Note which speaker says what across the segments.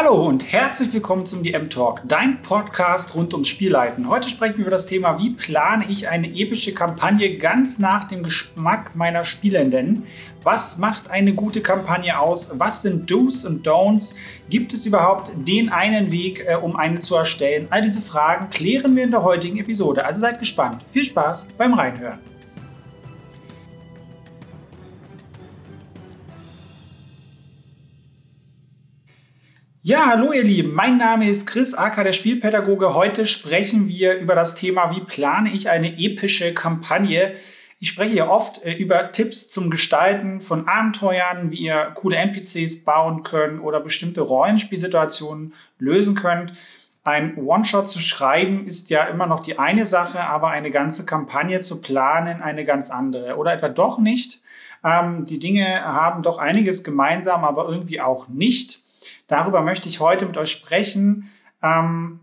Speaker 1: Hallo und herzlich willkommen zum DM Talk, dein Podcast rund ums Spielleiten. Heute sprechen wir über das Thema, wie plane ich eine epische Kampagne ganz nach dem Geschmack meiner Spielenden. Was macht eine gute Kampagne aus? Was sind Do's und Don'ts? Gibt es überhaupt den einen Weg, äh, um eine zu erstellen? All diese Fragen klären wir in der heutigen Episode. Also seid gespannt. Viel Spaß beim Reinhören. Ja, hallo ihr Lieben, mein Name ist Chris Acker, der Spielpädagoge. Heute sprechen wir über das Thema, wie plane ich eine epische Kampagne. Ich spreche hier oft äh, über Tipps zum Gestalten von Abenteuern, wie ihr coole NPCs bauen könnt oder bestimmte Rollenspielsituationen lösen könnt. Ein One-Shot zu schreiben ist ja immer noch die eine Sache, aber eine ganze Kampagne zu planen eine ganz andere. Oder etwa doch nicht. Ähm, die Dinge haben doch einiges gemeinsam, aber irgendwie auch nicht. Darüber möchte ich heute mit euch sprechen. Ähm,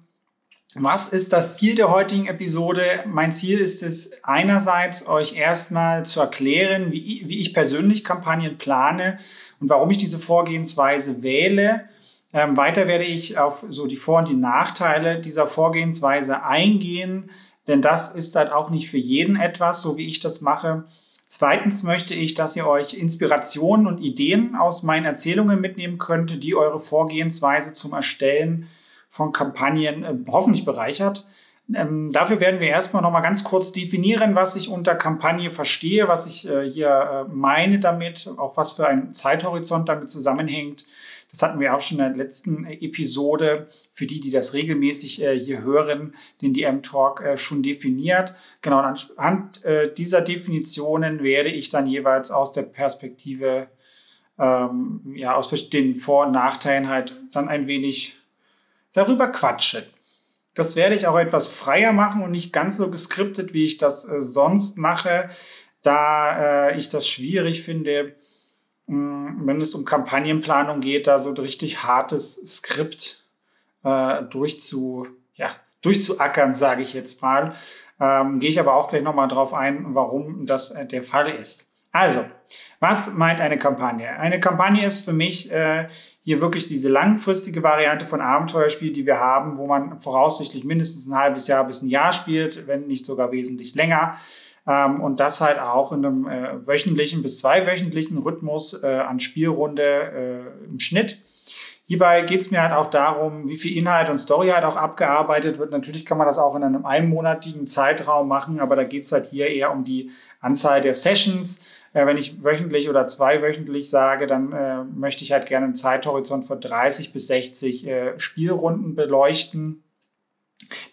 Speaker 1: was ist das Ziel der heutigen Episode? Mein Ziel ist es einerseits, euch erstmal zu erklären, wie ich, wie ich persönlich Kampagnen plane und warum ich diese Vorgehensweise wähle. Ähm, weiter werde ich auf so die Vor- und die Nachteile dieser Vorgehensweise eingehen, denn das ist halt auch nicht für jeden etwas, so wie ich das mache. Zweitens möchte ich, dass ihr euch Inspirationen und Ideen aus meinen Erzählungen mitnehmen könnt, die eure Vorgehensweise zum Erstellen von Kampagnen äh, hoffentlich bereichert. Ähm, dafür werden wir erstmal noch mal ganz kurz definieren, was ich unter Kampagne verstehe, was ich äh, hier äh, meine damit, auch was für ein Zeithorizont damit zusammenhängt. Das hatten wir auch schon in der letzten Episode für die, die das regelmäßig äh, hier hören, den DM-Talk äh, schon definiert. Genau, anhand äh, dieser Definitionen werde ich dann jeweils aus der Perspektive, ähm, ja, aus den Vor- und Nachteilen halt dann ein wenig darüber quatschen. Das werde ich auch etwas freier machen und nicht ganz so geskriptet, wie ich das äh, sonst mache, da äh, ich das schwierig finde, wenn es um Kampagnenplanung geht, da so ein richtig hartes Skript äh, durchzu, ja, durchzuackern, sage ich jetzt mal. Ähm, Gehe ich aber auch gleich nochmal drauf ein, warum das äh, der Fall ist. Also, was meint eine Kampagne? Eine Kampagne ist für mich äh, hier wirklich diese langfristige Variante von Abenteuerspiel, die wir haben, wo man voraussichtlich mindestens ein halbes Jahr bis ein Jahr spielt, wenn nicht sogar wesentlich länger. Ähm, und das halt auch in einem äh, wöchentlichen bis zweiwöchentlichen Rhythmus äh, an Spielrunde äh, im Schnitt. Hierbei geht es mir halt auch darum, wie viel Inhalt und Story halt auch abgearbeitet wird. Natürlich kann man das auch in einem einmonatigen Zeitraum machen, aber da geht es halt hier eher um die Anzahl der Sessions. Äh, wenn ich wöchentlich oder zweiwöchentlich sage, dann äh, möchte ich halt gerne einen Zeithorizont von 30 bis 60 äh, Spielrunden beleuchten,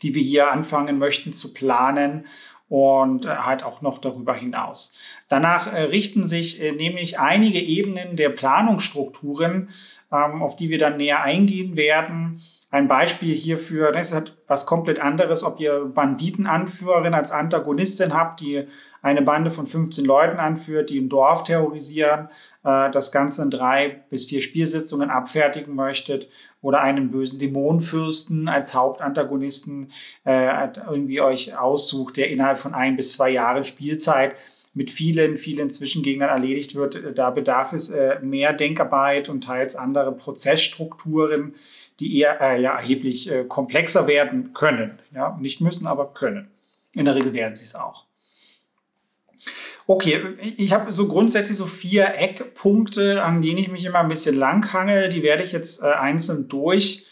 Speaker 1: die wir hier anfangen möchten zu planen und äh, halt auch noch darüber hinaus. Danach äh, richten sich äh, nämlich einige Ebenen der Planungsstrukturen, auf die wir dann näher eingehen werden. Ein Beispiel hierfür, das ist halt was komplett anderes, ob ihr Banditenanführerin als Antagonistin habt, die eine Bande von 15 Leuten anführt, die ein Dorf terrorisieren, das Ganze in drei bis vier Spielsitzungen abfertigen möchtet oder einen bösen Dämonenfürsten als Hauptantagonisten äh, irgendwie euch aussucht, der innerhalb von ein bis zwei Jahren Spielzeit mit vielen, vielen Zwischengegnern erledigt wird. Da bedarf es äh, mehr Denkarbeit und teils andere Prozessstrukturen, die eher äh, ja, erheblich äh, komplexer werden können. Ja? Nicht müssen, aber können. In der Regel werden sie es auch. Okay, ich habe so grundsätzlich so vier Eckpunkte, an denen ich mich immer ein bisschen langhange. Die werde ich jetzt äh, einzeln durchgehen.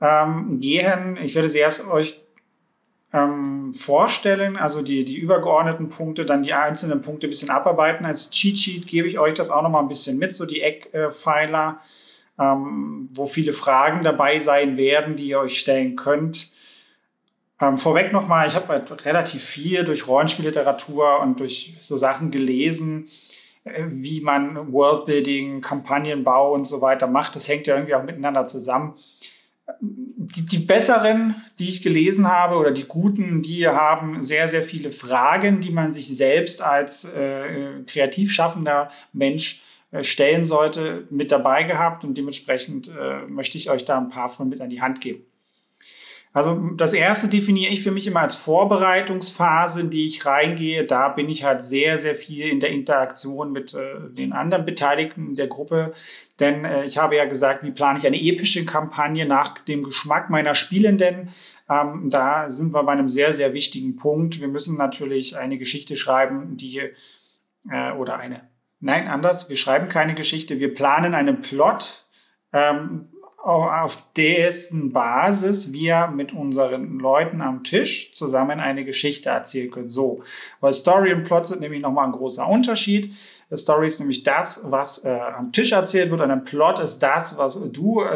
Speaker 1: Ähm, ich werde sie erst euch ähm, vorstellen, also die, die übergeordneten Punkte, dann die einzelnen Punkte ein bisschen abarbeiten. Als Cheat Sheet gebe ich euch das auch nochmal ein bisschen mit, so die Eckpfeiler, ähm, wo viele Fragen dabei sein werden, die ihr euch stellen könnt. Ähm, vorweg nochmal, ich habe halt relativ viel durch Rollenspielliteratur und durch so Sachen gelesen, äh, wie man Worldbuilding, Kampagnenbau und so weiter macht. Das hängt ja irgendwie auch miteinander zusammen. Die, die besseren, die ich gelesen habe, oder die guten, die haben sehr, sehr viele Fragen, die man sich selbst als äh, kreativ schaffender Mensch äh, stellen sollte, mit dabei gehabt. Und dementsprechend äh, möchte ich euch da ein paar von mit an die Hand geben. Also das erste definiere ich für mich immer als Vorbereitungsphase, in die ich reingehe. Da bin ich halt sehr, sehr viel in der Interaktion mit äh, den anderen Beteiligten der Gruppe. Denn äh, ich habe ja gesagt, wie plane ich eine epische Kampagne nach dem Geschmack meiner Spielenden. Ähm, da sind wir bei einem sehr, sehr wichtigen Punkt. Wir müssen natürlich eine Geschichte schreiben, die äh, oder eine. Nein, anders. Wir schreiben keine Geschichte. Wir planen einen Plot. Ähm, auf dessen Basis wir mit unseren Leuten am Tisch zusammen eine Geschichte erzählen können. So, weil Story und Plot sind nämlich nochmal ein großer Unterschied. Story ist nämlich das, was äh, am Tisch erzählt wird, und ein Plot ist das, was du äh,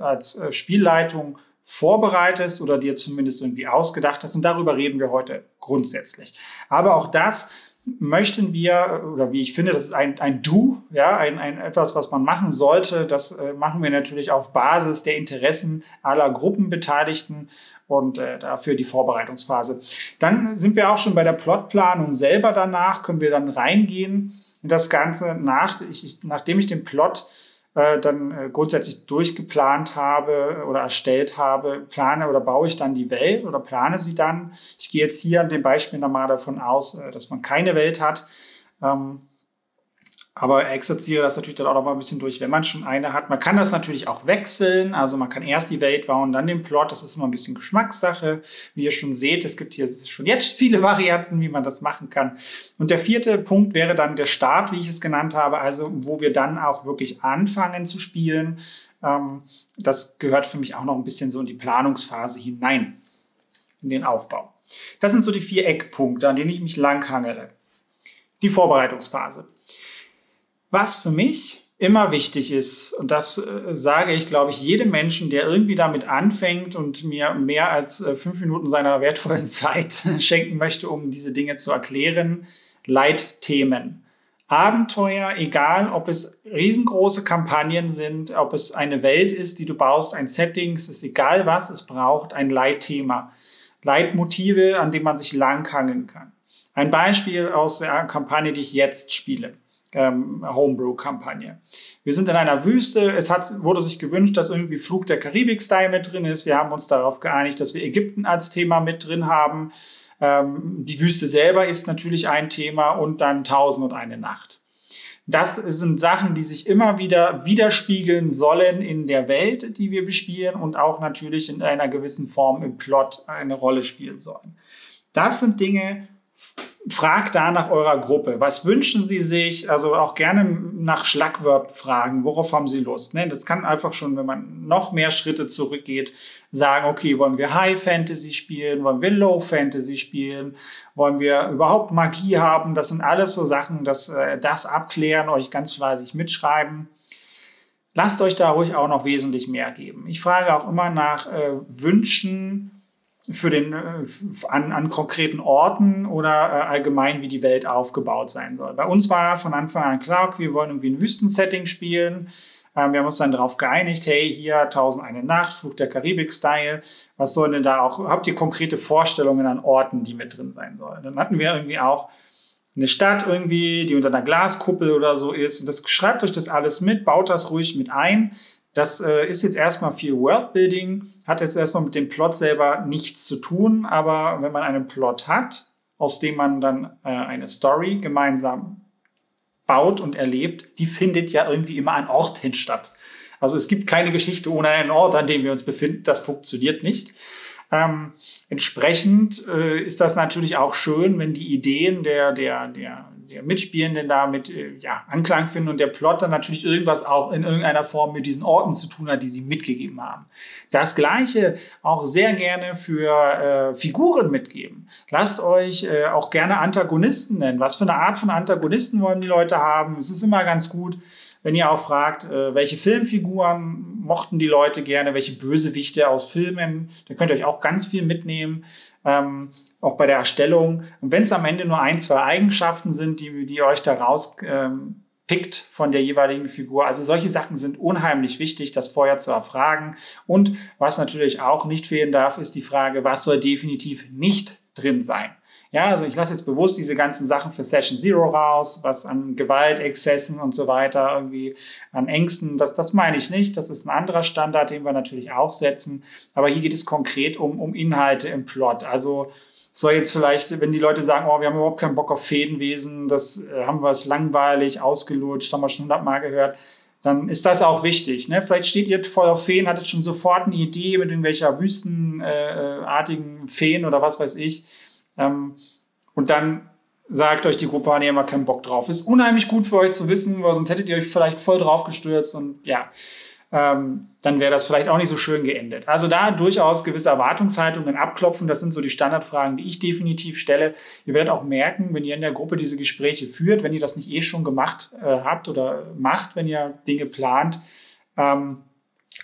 Speaker 1: als äh, Spielleitung vorbereitest oder dir zumindest irgendwie ausgedacht hast. Und darüber reden wir heute grundsätzlich. Aber auch das möchten wir, oder wie ich finde, das ist ein, ein Du, ja, ein, ein etwas, was man machen sollte. Das äh, machen wir natürlich auf Basis der Interessen aller Gruppenbeteiligten und äh, dafür die Vorbereitungsphase. Dann sind wir auch schon bei der Plotplanung selber danach, können wir dann reingehen in das Ganze, nach, ich, nachdem ich den Plot äh, dann äh, grundsätzlich durchgeplant habe oder erstellt habe, plane oder baue ich dann die Welt oder plane sie dann. Ich gehe jetzt hier an dem Beispiel nochmal davon aus, äh, dass man keine Welt hat. Ähm, aber exerziere das natürlich dann auch noch mal ein bisschen durch, wenn man schon eine hat. Man kann das natürlich auch wechseln. Also man kann erst die Welt bauen, dann den Plot. Das ist immer ein bisschen Geschmackssache. Wie ihr schon seht, es gibt hier schon jetzt viele Varianten, wie man das machen kann. Und der vierte Punkt wäre dann der Start, wie ich es genannt habe. Also wo wir dann auch wirklich anfangen zu spielen. Ähm, das gehört für mich auch noch ein bisschen so in die Planungsphase hinein, in den Aufbau. Das sind so die vier Eckpunkte, an denen ich mich langhangele. Die Vorbereitungsphase. Was für mich immer wichtig ist, und das äh, sage ich, glaube ich, jedem Menschen, der irgendwie damit anfängt und mir mehr als äh, fünf Minuten seiner wertvollen Zeit schenken möchte, um diese Dinge zu erklären, Leitthemen. Abenteuer, egal ob es riesengroße Kampagnen sind, ob es eine Welt ist, die du baust, ein Setting, es ist egal was, es braucht ein Leitthema. Leitmotive, an denen man sich langhangeln kann. Ein Beispiel aus der Kampagne, die ich jetzt spiele ähm, Homebrew-Kampagne. Wir sind in einer Wüste. Es hat, wurde sich gewünscht, dass irgendwie Flug der Karibik-Style mit drin ist. Wir haben uns darauf geeinigt, dass wir Ägypten als Thema mit drin haben. Ähm, die Wüste selber ist natürlich ein Thema und dann Tausend und eine Nacht. Das sind Sachen, die sich immer wieder widerspiegeln sollen in der Welt, die wir bespielen und auch natürlich in einer gewissen Form im Plot eine Rolle spielen sollen. Das sind Dinge, fragt da nach eurer Gruppe. Was wünschen Sie sich? Also auch gerne nach Schlagwort fragen. Worauf haben Sie Lust? Ne? Das kann einfach schon, wenn man noch mehr Schritte zurückgeht, sagen, okay, wollen wir High Fantasy spielen? Wollen wir Low Fantasy spielen? Wollen wir überhaupt Magie haben? Das sind alles so Sachen, dass äh, das abklären, euch ganz fleißig mitschreiben. Lasst euch da ruhig auch noch wesentlich mehr geben. Ich frage auch immer nach äh, Wünschen für den, äh, an, an konkreten Orten oder äh, allgemein, wie die Welt aufgebaut sein soll. Bei uns war von Anfang an klar, wir wollen irgendwie ein Wüstensetting spielen. Ähm, wir haben uns dann darauf geeinigt, hey, hier 1001 Nacht, Flug der Karibik-Style. Was sollen denn da auch, habt ihr konkrete Vorstellungen an Orten, die mit drin sein sollen? Dann hatten wir irgendwie auch eine Stadt irgendwie, die unter einer Glaskuppel oder so ist. Und das schreibt euch das alles mit, baut das ruhig mit ein. Das äh, ist jetzt erstmal viel Worldbuilding, hat jetzt erstmal mit dem Plot selber nichts zu tun, aber wenn man einen Plot hat, aus dem man dann äh, eine Story gemeinsam baut und erlebt, die findet ja irgendwie immer an Ort hin statt. Also es gibt keine Geschichte ohne einen Ort, an dem wir uns befinden. Das funktioniert nicht. Ähm, entsprechend äh, ist das natürlich auch schön, wenn die Ideen der, der, der, der Mitspielenden damit äh, ja, Anklang finden und der Plot dann natürlich irgendwas auch in irgendeiner Form mit diesen Orten zu tun hat, die sie mitgegeben haben. Das gleiche auch sehr gerne für äh, Figuren mitgeben. Lasst euch äh, auch gerne Antagonisten nennen. Was für eine Art von Antagonisten wollen die Leute haben? Es ist immer ganz gut, wenn ihr auch fragt, äh, welche Filmfiguren mochten die Leute gerne, welche Bösewichte aus Filmen, da könnt ihr euch auch ganz viel mitnehmen, ähm, auch bei der Erstellung. Und wenn es am Ende nur ein, zwei Eigenschaften sind, die, die euch da rauspickt ähm, von der jeweiligen Figur. Also solche Sachen sind unheimlich wichtig, das vorher zu erfragen. Und was natürlich auch nicht fehlen darf, ist die Frage, was soll definitiv nicht drin sein? Ja, also ich lasse jetzt bewusst diese ganzen Sachen für Session Zero raus, was an Gewaltexzessen und so weiter, irgendwie an Ängsten, das, das meine ich nicht. Das ist ein anderer Standard, den wir natürlich auch setzen. Aber hier geht es konkret um, um Inhalte im Plot. Also soll jetzt vielleicht, wenn die Leute sagen, oh, wir haben überhaupt keinen Bock auf Fädenwesen, das äh, haben wir es langweilig, ausgelutscht, haben wir schon hundertmal gehört, dann ist das auch wichtig. Ne? Vielleicht steht ihr voll auf Feen, hattet schon sofort eine Idee mit irgendwelcher wüstenartigen äh, Feen oder was weiß ich. Ähm, und dann sagt euch die Gruppe, nee, haben wir keinen Bock drauf. Ist unheimlich gut für euch zu wissen, weil sonst hättet ihr euch vielleicht voll drauf gestürzt und ja, ähm, dann wäre das vielleicht auch nicht so schön geendet. Also da durchaus gewisse Erwartungshaltungen abklopfen, das sind so die Standardfragen, die ich definitiv stelle. Ihr werdet auch merken, wenn ihr in der Gruppe diese Gespräche führt, wenn ihr das nicht eh schon gemacht äh, habt oder macht, wenn ihr Dinge plant, ähm,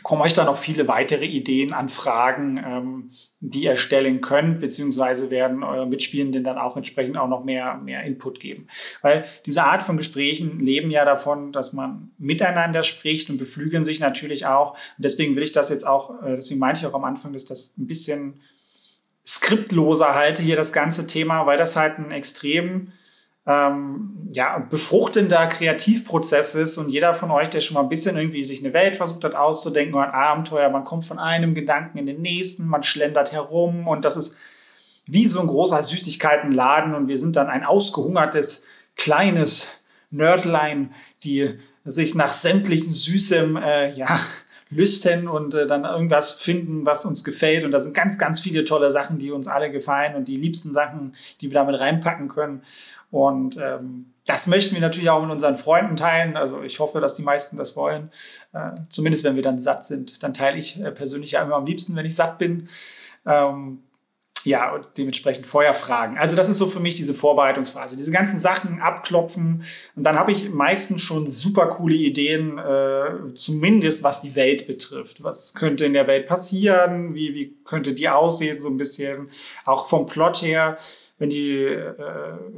Speaker 1: kommen euch dann noch viele weitere Ideen an Fragen, ähm, die ihr stellen könnt, beziehungsweise werden eure Mitspielenden dann auch entsprechend auch noch mehr, mehr Input geben. Weil diese Art von Gesprächen leben ja davon, dass man miteinander spricht und beflügeln sich natürlich auch. Und deswegen will ich das jetzt auch, äh, deswegen meinte ich auch am Anfang, dass das ein bisschen skriptloser halte hier das ganze Thema, weil das halt ein extrem ähm, ja, befruchtender Kreativprozess ist und jeder von euch, der schon mal ein bisschen irgendwie sich eine Welt versucht hat auszudenken oder ein Abenteuer, man kommt von einem Gedanken in den nächsten, man schlendert herum und das ist wie so ein großer Süßigkeitenladen und wir sind dann ein ausgehungertes, kleines Nerdlein, die sich nach sämtlichen Süßem, äh, ja, lüsten und äh, dann irgendwas finden, was uns gefällt. Und da sind ganz, ganz viele tolle Sachen, die uns alle gefallen und die liebsten Sachen, die wir damit reinpacken können. Und ähm, das möchten wir natürlich auch mit unseren Freunden teilen. Also ich hoffe, dass die meisten das wollen. Äh, zumindest wenn wir dann satt sind. Dann teile ich äh, persönlich ja immer am liebsten, wenn ich satt bin. Ähm, ja, und dementsprechend Feuerfragen. Also das ist so für mich diese Vorbereitungsphase. Diese ganzen Sachen abklopfen. Und dann habe ich meistens schon super coole Ideen, äh, zumindest was die Welt betrifft. Was könnte in der Welt passieren? Wie, wie könnte die aussehen? So ein bisschen. Auch vom Plot her wenn die, äh,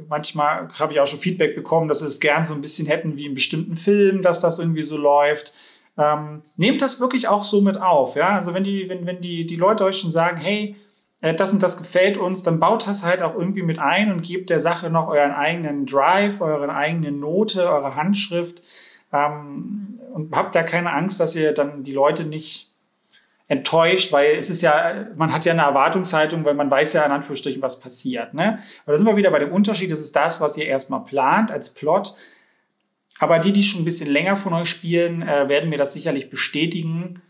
Speaker 1: manchmal habe ich auch schon Feedback bekommen, dass sie es gern so ein bisschen hätten wie in bestimmten Filmen, dass das irgendwie so läuft. Ähm, nehmt das wirklich auch so mit auf, ja. Also wenn die, wenn, wenn die, die Leute euch schon sagen, hey, äh, das und das gefällt uns, dann baut das halt auch irgendwie mit ein und gebt der Sache noch euren eigenen Drive, eure eigene Note, eure Handschrift. Ähm, und habt da keine Angst, dass ihr dann die Leute nicht enttäuscht, weil es ist ja, man hat ja eine Erwartungshaltung, weil man weiß ja in Anführungsstrichen, was passiert. Ne? Aber da sind wir wieder bei dem Unterschied, das ist das, was ihr erstmal plant als Plot. Aber die, die schon ein bisschen länger von euch spielen, äh, werden mir das sicherlich bestätigen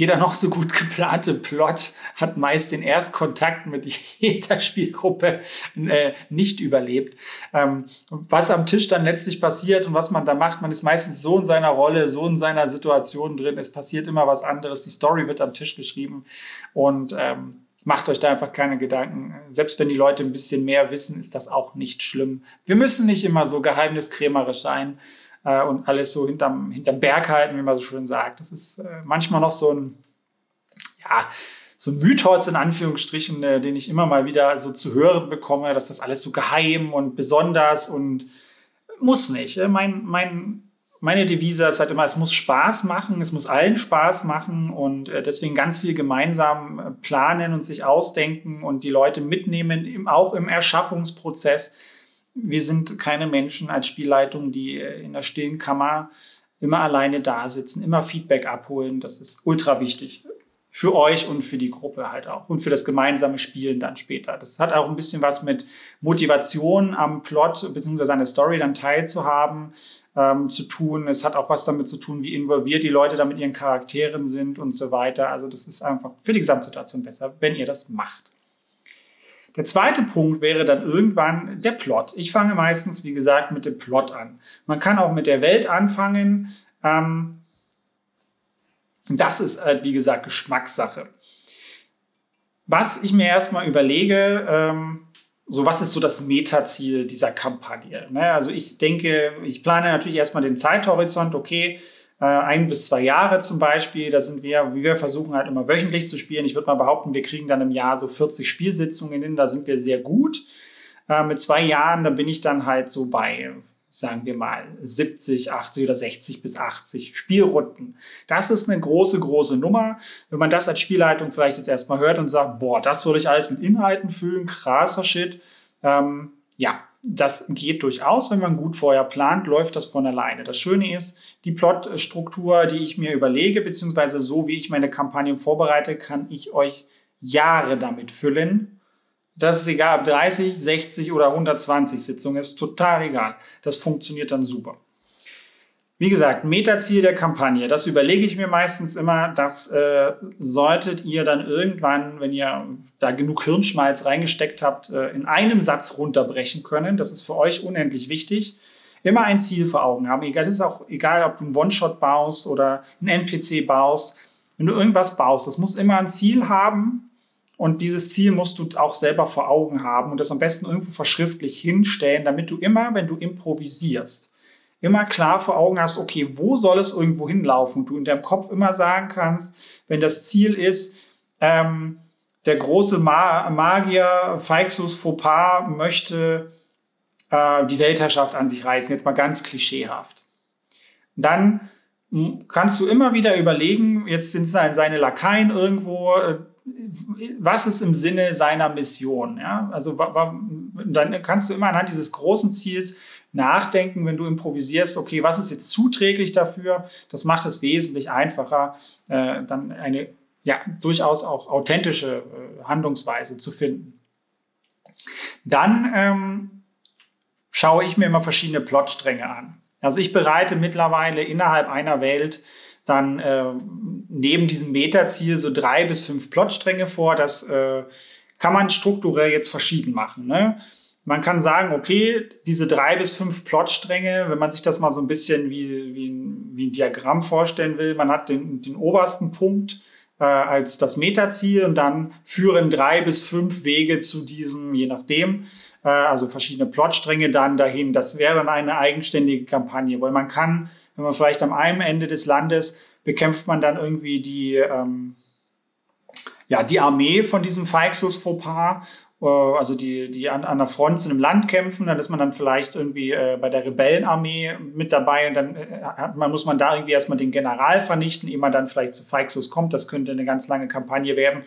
Speaker 1: jeder noch so gut geplante Plot hat meist den Erstkontakt mit jeder Spielgruppe äh, nicht überlebt. Ähm, was am Tisch dann letztlich passiert und was man da macht, man ist meistens so in seiner Rolle, so in seiner Situation drin, es passiert immer was anderes, die Story wird am Tisch geschrieben und ähm, macht euch da einfach keine Gedanken. Selbst wenn die Leute ein bisschen mehr wissen, ist das auch nicht schlimm. Wir müssen nicht immer so geheimniskrämerisch sein äh, und alles so hinterm, hinterm Berg halten, wie man so schön sagt. Das ist äh, manchmal noch so ein, ja, so ein Mythos in Anführungsstrichen, äh, den ich immer mal wieder so zu hören bekomme, dass das alles so geheim und besonders und muss nicht. Äh, mein, mein, meine Devise ist halt immer, es muss Spaß machen, es muss allen Spaß machen und äh, deswegen ganz viel gemeinsam äh, planen und sich ausdenken und die Leute mitnehmen, auch im Erschaffungsprozess wir sind keine Menschen als Spielleitung, die äh, in der stillen Kammer immer alleine da sitzen, immer Feedback abholen. Das ist ultra wichtig. Für euch und für die Gruppe halt auch. Und für das gemeinsame Spielen dann später. Das hat auch ein bisschen was mit Motivation am Plot bzw. an der Story dann teilzuhaben ähm, zu tun. Es hat auch was damit zu tun, wie involviert die Leute da mit ihren Charakteren sind und so weiter. Also das ist einfach für die Gesamtsituation besser, wenn ihr das macht. Der zweite Punkt wäre dann irgendwann der Plot. Ich fange meistens, wie gesagt, mit dem Plot an. Man kann auch mit der Welt anfangen. Ähm, das ist halt, wie gesagt, Geschmackssache. Was ich mir erstmal überlege, ähm, so was ist so das Metaziel dieser Kampagne? Ne? Also ich denke, ich plane natürlich erstmal den Zeithorizont, okay, äh, ein bis zwei Jahre zum Beispiel. Da sind wir, wir versuchen halt immer wöchentlich zu spielen. Ich würde mal behaupten, wir kriegen dann im Jahr so 40 Spielsitzungen hin. Da sind wir sehr gut. Äh, mit zwei Jahren, da bin ich dann halt so bei sagen wir mal 70, 80 oder 60 bis 80 Spielrunden. Das ist eine große, große Nummer. Wenn man das als Spielleitung vielleicht jetzt erstmal hört und sagt, boah, das soll ich alles mit Inhalten füllen, krasser Shit. Ähm, ja, das geht durchaus, wenn man gut vorher plant, läuft das von alleine. Das Schöne ist, die Plotstruktur, die ich mir überlege, beziehungsweise so wie ich meine Kampagnen vorbereite, kann ich euch Jahre damit füllen das ist egal, ob 30, 60 oder 120 Sitzungen, ist total egal. Das funktioniert dann super. Wie gesagt, Metaziel der Kampagne, das überlege ich mir meistens immer. Das äh, solltet ihr dann irgendwann, wenn ihr da genug Hirnschmalz reingesteckt habt, äh, in einem Satz runterbrechen können. Das ist für euch unendlich wichtig. Immer ein Ziel vor Augen haben. Egal, es ist auch egal, ob du einen One-Shot baust oder einen NPC baust. Wenn du irgendwas baust, das muss immer ein Ziel haben, und dieses Ziel musst du auch selber vor Augen haben und das am besten irgendwo verschriftlich hinstellen, damit du immer, wenn du improvisierst, immer klar vor Augen hast, okay, wo soll es irgendwo hinlaufen? Du in deinem Kopf immer sagen kannst, wenn das Ziel ist, ähm, der große Ma Magier Phaixus Fauxpas möchte äh, die Weltherrschaft an sich reißen, jetzt mal ganz klischeehaft. Dann kannst du immer wieder überlegen, jetzt sind seine Lakaien irgendwo, äh, was ist im Sinne seiner Mission? Ja? Also dann kannst du immer anhand dieses großen Ziels nachdenken, wenn du improvisierst, okay, was ist jetzt zuträglich dafür? Das macht es wesentlich einfacher, äh, dann eine ja, durchaus auch authentische äh, Handlungsweise zu finden. Dann ähm, schaue ich mir immer verschiedene Plotstränge an. Also ich bereite mittlerweile innerhalb einer Welt dann äh, neben diesem Metaziel so drei bis fünf Plotstränge vor. Das äh, kann man strukturell jetzt verschieden machen. Ne? Man kann sagen, okay, diese drei bis fünf Plotstränge, wenn man sich das mal so ein bisschen wie, wie, ein, wie ein Diagramm vorstellen will, man hat den, den obersten Punkt äh, als das Metaziel und dann führen drei bis fünf Wege zu diesem, je nachdem, äh, also verschiedene Plotstränge dann dahin. Das wäre dann eine eigenständige Kampagne, weil man kann wenn man vielleicht am einen Ende des Landes bekämpft man dann irgendwie die, ähm, ja, die Armee von diesem Feixus Fauxpas, äh, also die, die an, an der Front in einem Land kämpfen, dann ist man dann vielleicht irgendwie äh, bei der Rebellenarmee mit dabei und dann äh, hat man, muss man da irgendwie erstmal den General vernichten, ehe man dann vielleicht zu Feixus kommt. Das könnte eine ganz lange Kampagne werden.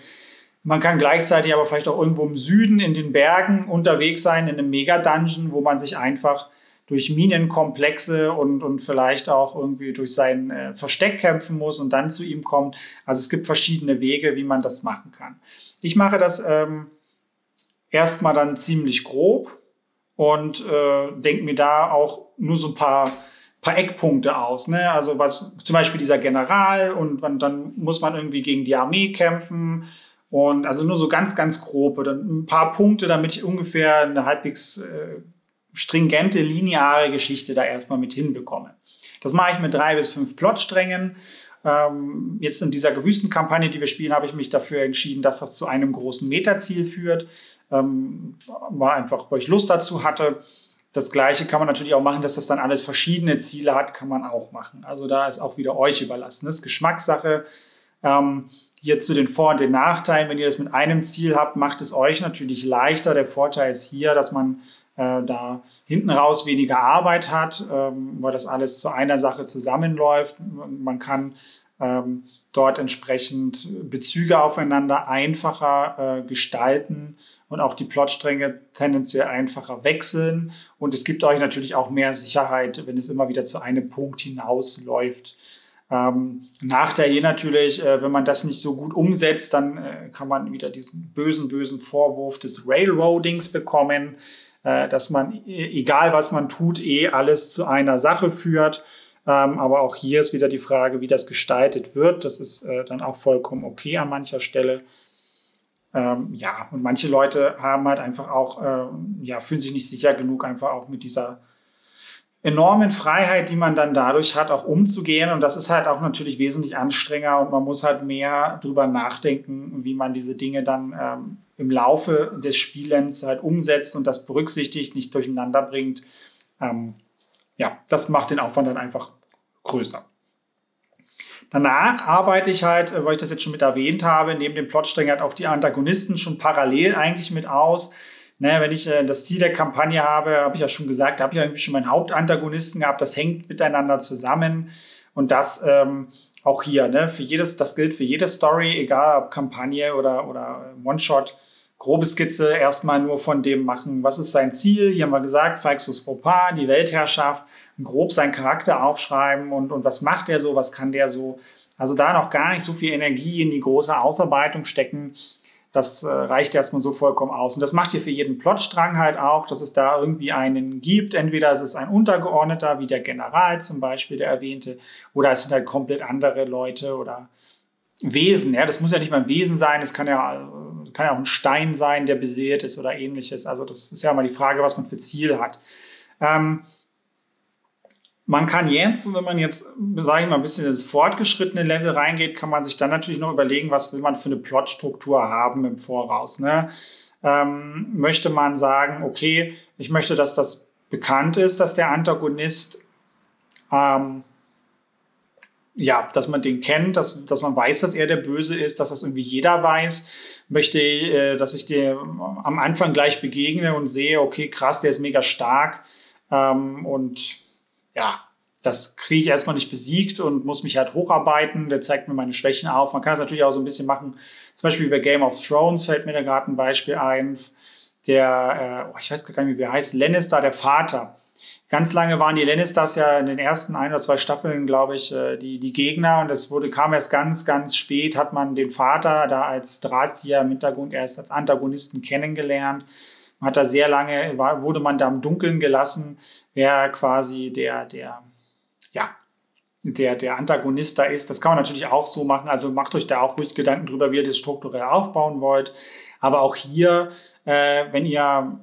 Speaker 1: Man kann gleichzeitig aber vielleicht auch irgendwo im Süden in den Bergen unterwegs sein, in einem Mega-Dungeon, wo man sich einfach durch Minenkomplexe und, und vielleicht auch irgendwie durch sein äh, Versteck kämpfen muss und dann zu ihm kommt. Also es gibt verschiedene Wege, wie man das machen kann. Ich mache das ähm, erstmal dann ziemlich grob und äh, denke mir da auch nur so ein paar, paar Eckpunkte aus. Ne? Also was zum Beispiel dieser General und man, dann muss man irgendwie gegen die Armee kämpfen. Und also nur so ganz, ganz grob. Dann ein paar Punkte, damit ich ungefähr eine halbwegs äh, stringente, lineare Geschichte da erstmal mit hinbekomme. Das mache ich mit drei bis fünf Plotsträngen. Ähm, jetzt in dieser Gewüstenkampagne, die wir spielen, habe ich mich dafür entschieden, dass das zu einem großen Metaziel führt. Ähm, war einfach, weil ich Lust dazu hatte. Das gleiche kann man natürlich auch machen, dass das dann alles verschiedene Ziele hat, kann man auch machen. Also da ist auch wieder euch überlassen. Das ist Geschmackssache. Ähm, hier zu den Vor- und den Nachteilen, wenn ihr das mit einem Ziel habt, macht es euch natürlich leichter. Der Vorteil ist hier, dass man äh, da hinten raus weniger Arbeit hat, ähm, weil das alles zu einer Sache zusammenläuft. Man kann ähm, dort entsprechend Bezüge aufeinander einfacher äh, gestalten und auch die Plotstränge tendenziell einfacher wechseln. Und es gibt euch natürlich auch mehr Sicherheit, wenn es immer wieder zu einem Punkt hinausläuft. Ähm, Nachteil hier natürlich, äh, wenn man das nicht so gut umsetzt, dann äh, kann man wieder diesen bösen, bösen Vorwurf des Railroadings bekommen. Äh, dass man, e, egal was man tut, eh alles zu einer Sache führt. Ähm, aber auch hier ist wieder die Frage, wie das gestaltet wird. Das ist äh, dann auch vollkommen okay an mancher Stelle. Ähm, ja, und manche Leute haben halt einfach auch, äh, ja, fühlen sich nicht sicher genug, einfach auch mit dieser enormen Freiheit, die man dann dadurch hat, auch umzugehen. Und das ist halt auch natürlich wesentlich anstrengender und man muss halt mehr drüber nachdenken, wie man diese Dinge dann ähm, im Laufe des Spielens halt umsetzt und das berücksichtigt, nicht durcheinander bringt. Ähm, ja, das macht den Aufwand dann einfach größer. Danach arbeite ich halt, äh, weil ich das jetzt schon mit erwähnt habe, neben dem Plotstrang halt auch die Antagonisten schon parallel eigentlich mit aus. Ne, wenn ich äh, das Ziel der Kampagne habe, habe ich ja schon gesagt, habe ich ja irgendwie schon meinen Hauptantagonisten gehabt, das hängt miteinander zusammen. Und das ähm, auch hier, ne, für jedes, das gilt für jede Story, egal ob Kampagne oder, oder One-Shot, grobe Skizze erstmal nur von dem machen, was ist sein Ziel. Hier haben wir gesagt, Falxus Fauxpas, die Weltherrschaft, grob seinen Charakter aufschreiben und, und was macht er so, was kann der so. Also da noch gar nicht so viel Energie in die große Ausarbeitung stecken. Das äh, reicht erstmal so vollkommen aus. Und das macht ihr für jeden Plotstrang halt auch, dass es da irgendwie einen gibt. Entweder ist es ein Untergeordneter, wie der General zum Beispiel, der erwähnte, oder es sind halt komplett andere Leute oder Wesen. Ja, das muss ja nicht mal ein Wesen sein, es kann ja, kann ja auch ein Stein sein, der beseelt ist oder ähnliches. Also das ist ja mal die Frage, was man für Ziel hat. Ähm, man kann jetzt, wenn man jetzt, sage ich mal, ein bisschen ins fortgeschrittene Level reingeht, kann man sich dann natürlich noch überlegen, was will man für eine Plotstruktur haben im Voraus. Ne? Ähm, möchte man sagen, okay, ich möchte, dass das bekannt ist, dass der Antagonist, ähm, ja, dass man den kennt, dass, dass man weiß, dass er der Böse ist, dass das irgendwie jeder weiß. Möchte, äh, dass ich dir am Anfang gleich begegne und sehe, okay, krass, der ist mega stark ähm, und ja, das kriege ich erstmal nicht besiegt und muss mich halt hocharbeiten. Der zeigt mir meine Schwächen auf. Man kann es natürlich auch so ein bisschen machen. Zum Beispiel bei Game of Thrones fällt mir da gerade ein Beispiel ein. Der, äh, oh, ich weiß gar nicht, wie er heißt, Lannister, der Vater. Ganz lange waren die Lannisters ja in den ersten ein oder zwei Staffeln, glaube ich, äh, die, die Gegner. Und es wurde, kam erst ganz, ganz spät, hat man den Vater da als Drahtzieher im Hintergrund erst als Antagonisten kennengelernt. Man hat da sehr lange, war, wurde man da im Dunkeln gelassen wer quasi der, der, ja, der, der Antagonist da ist. Das kann man natürlich auch so machen. Also macht euch da auch ruhig Gedanken drüber, wie ihr das strukturell aufbauen wollt. Aber auch hier, äh, wenn ihr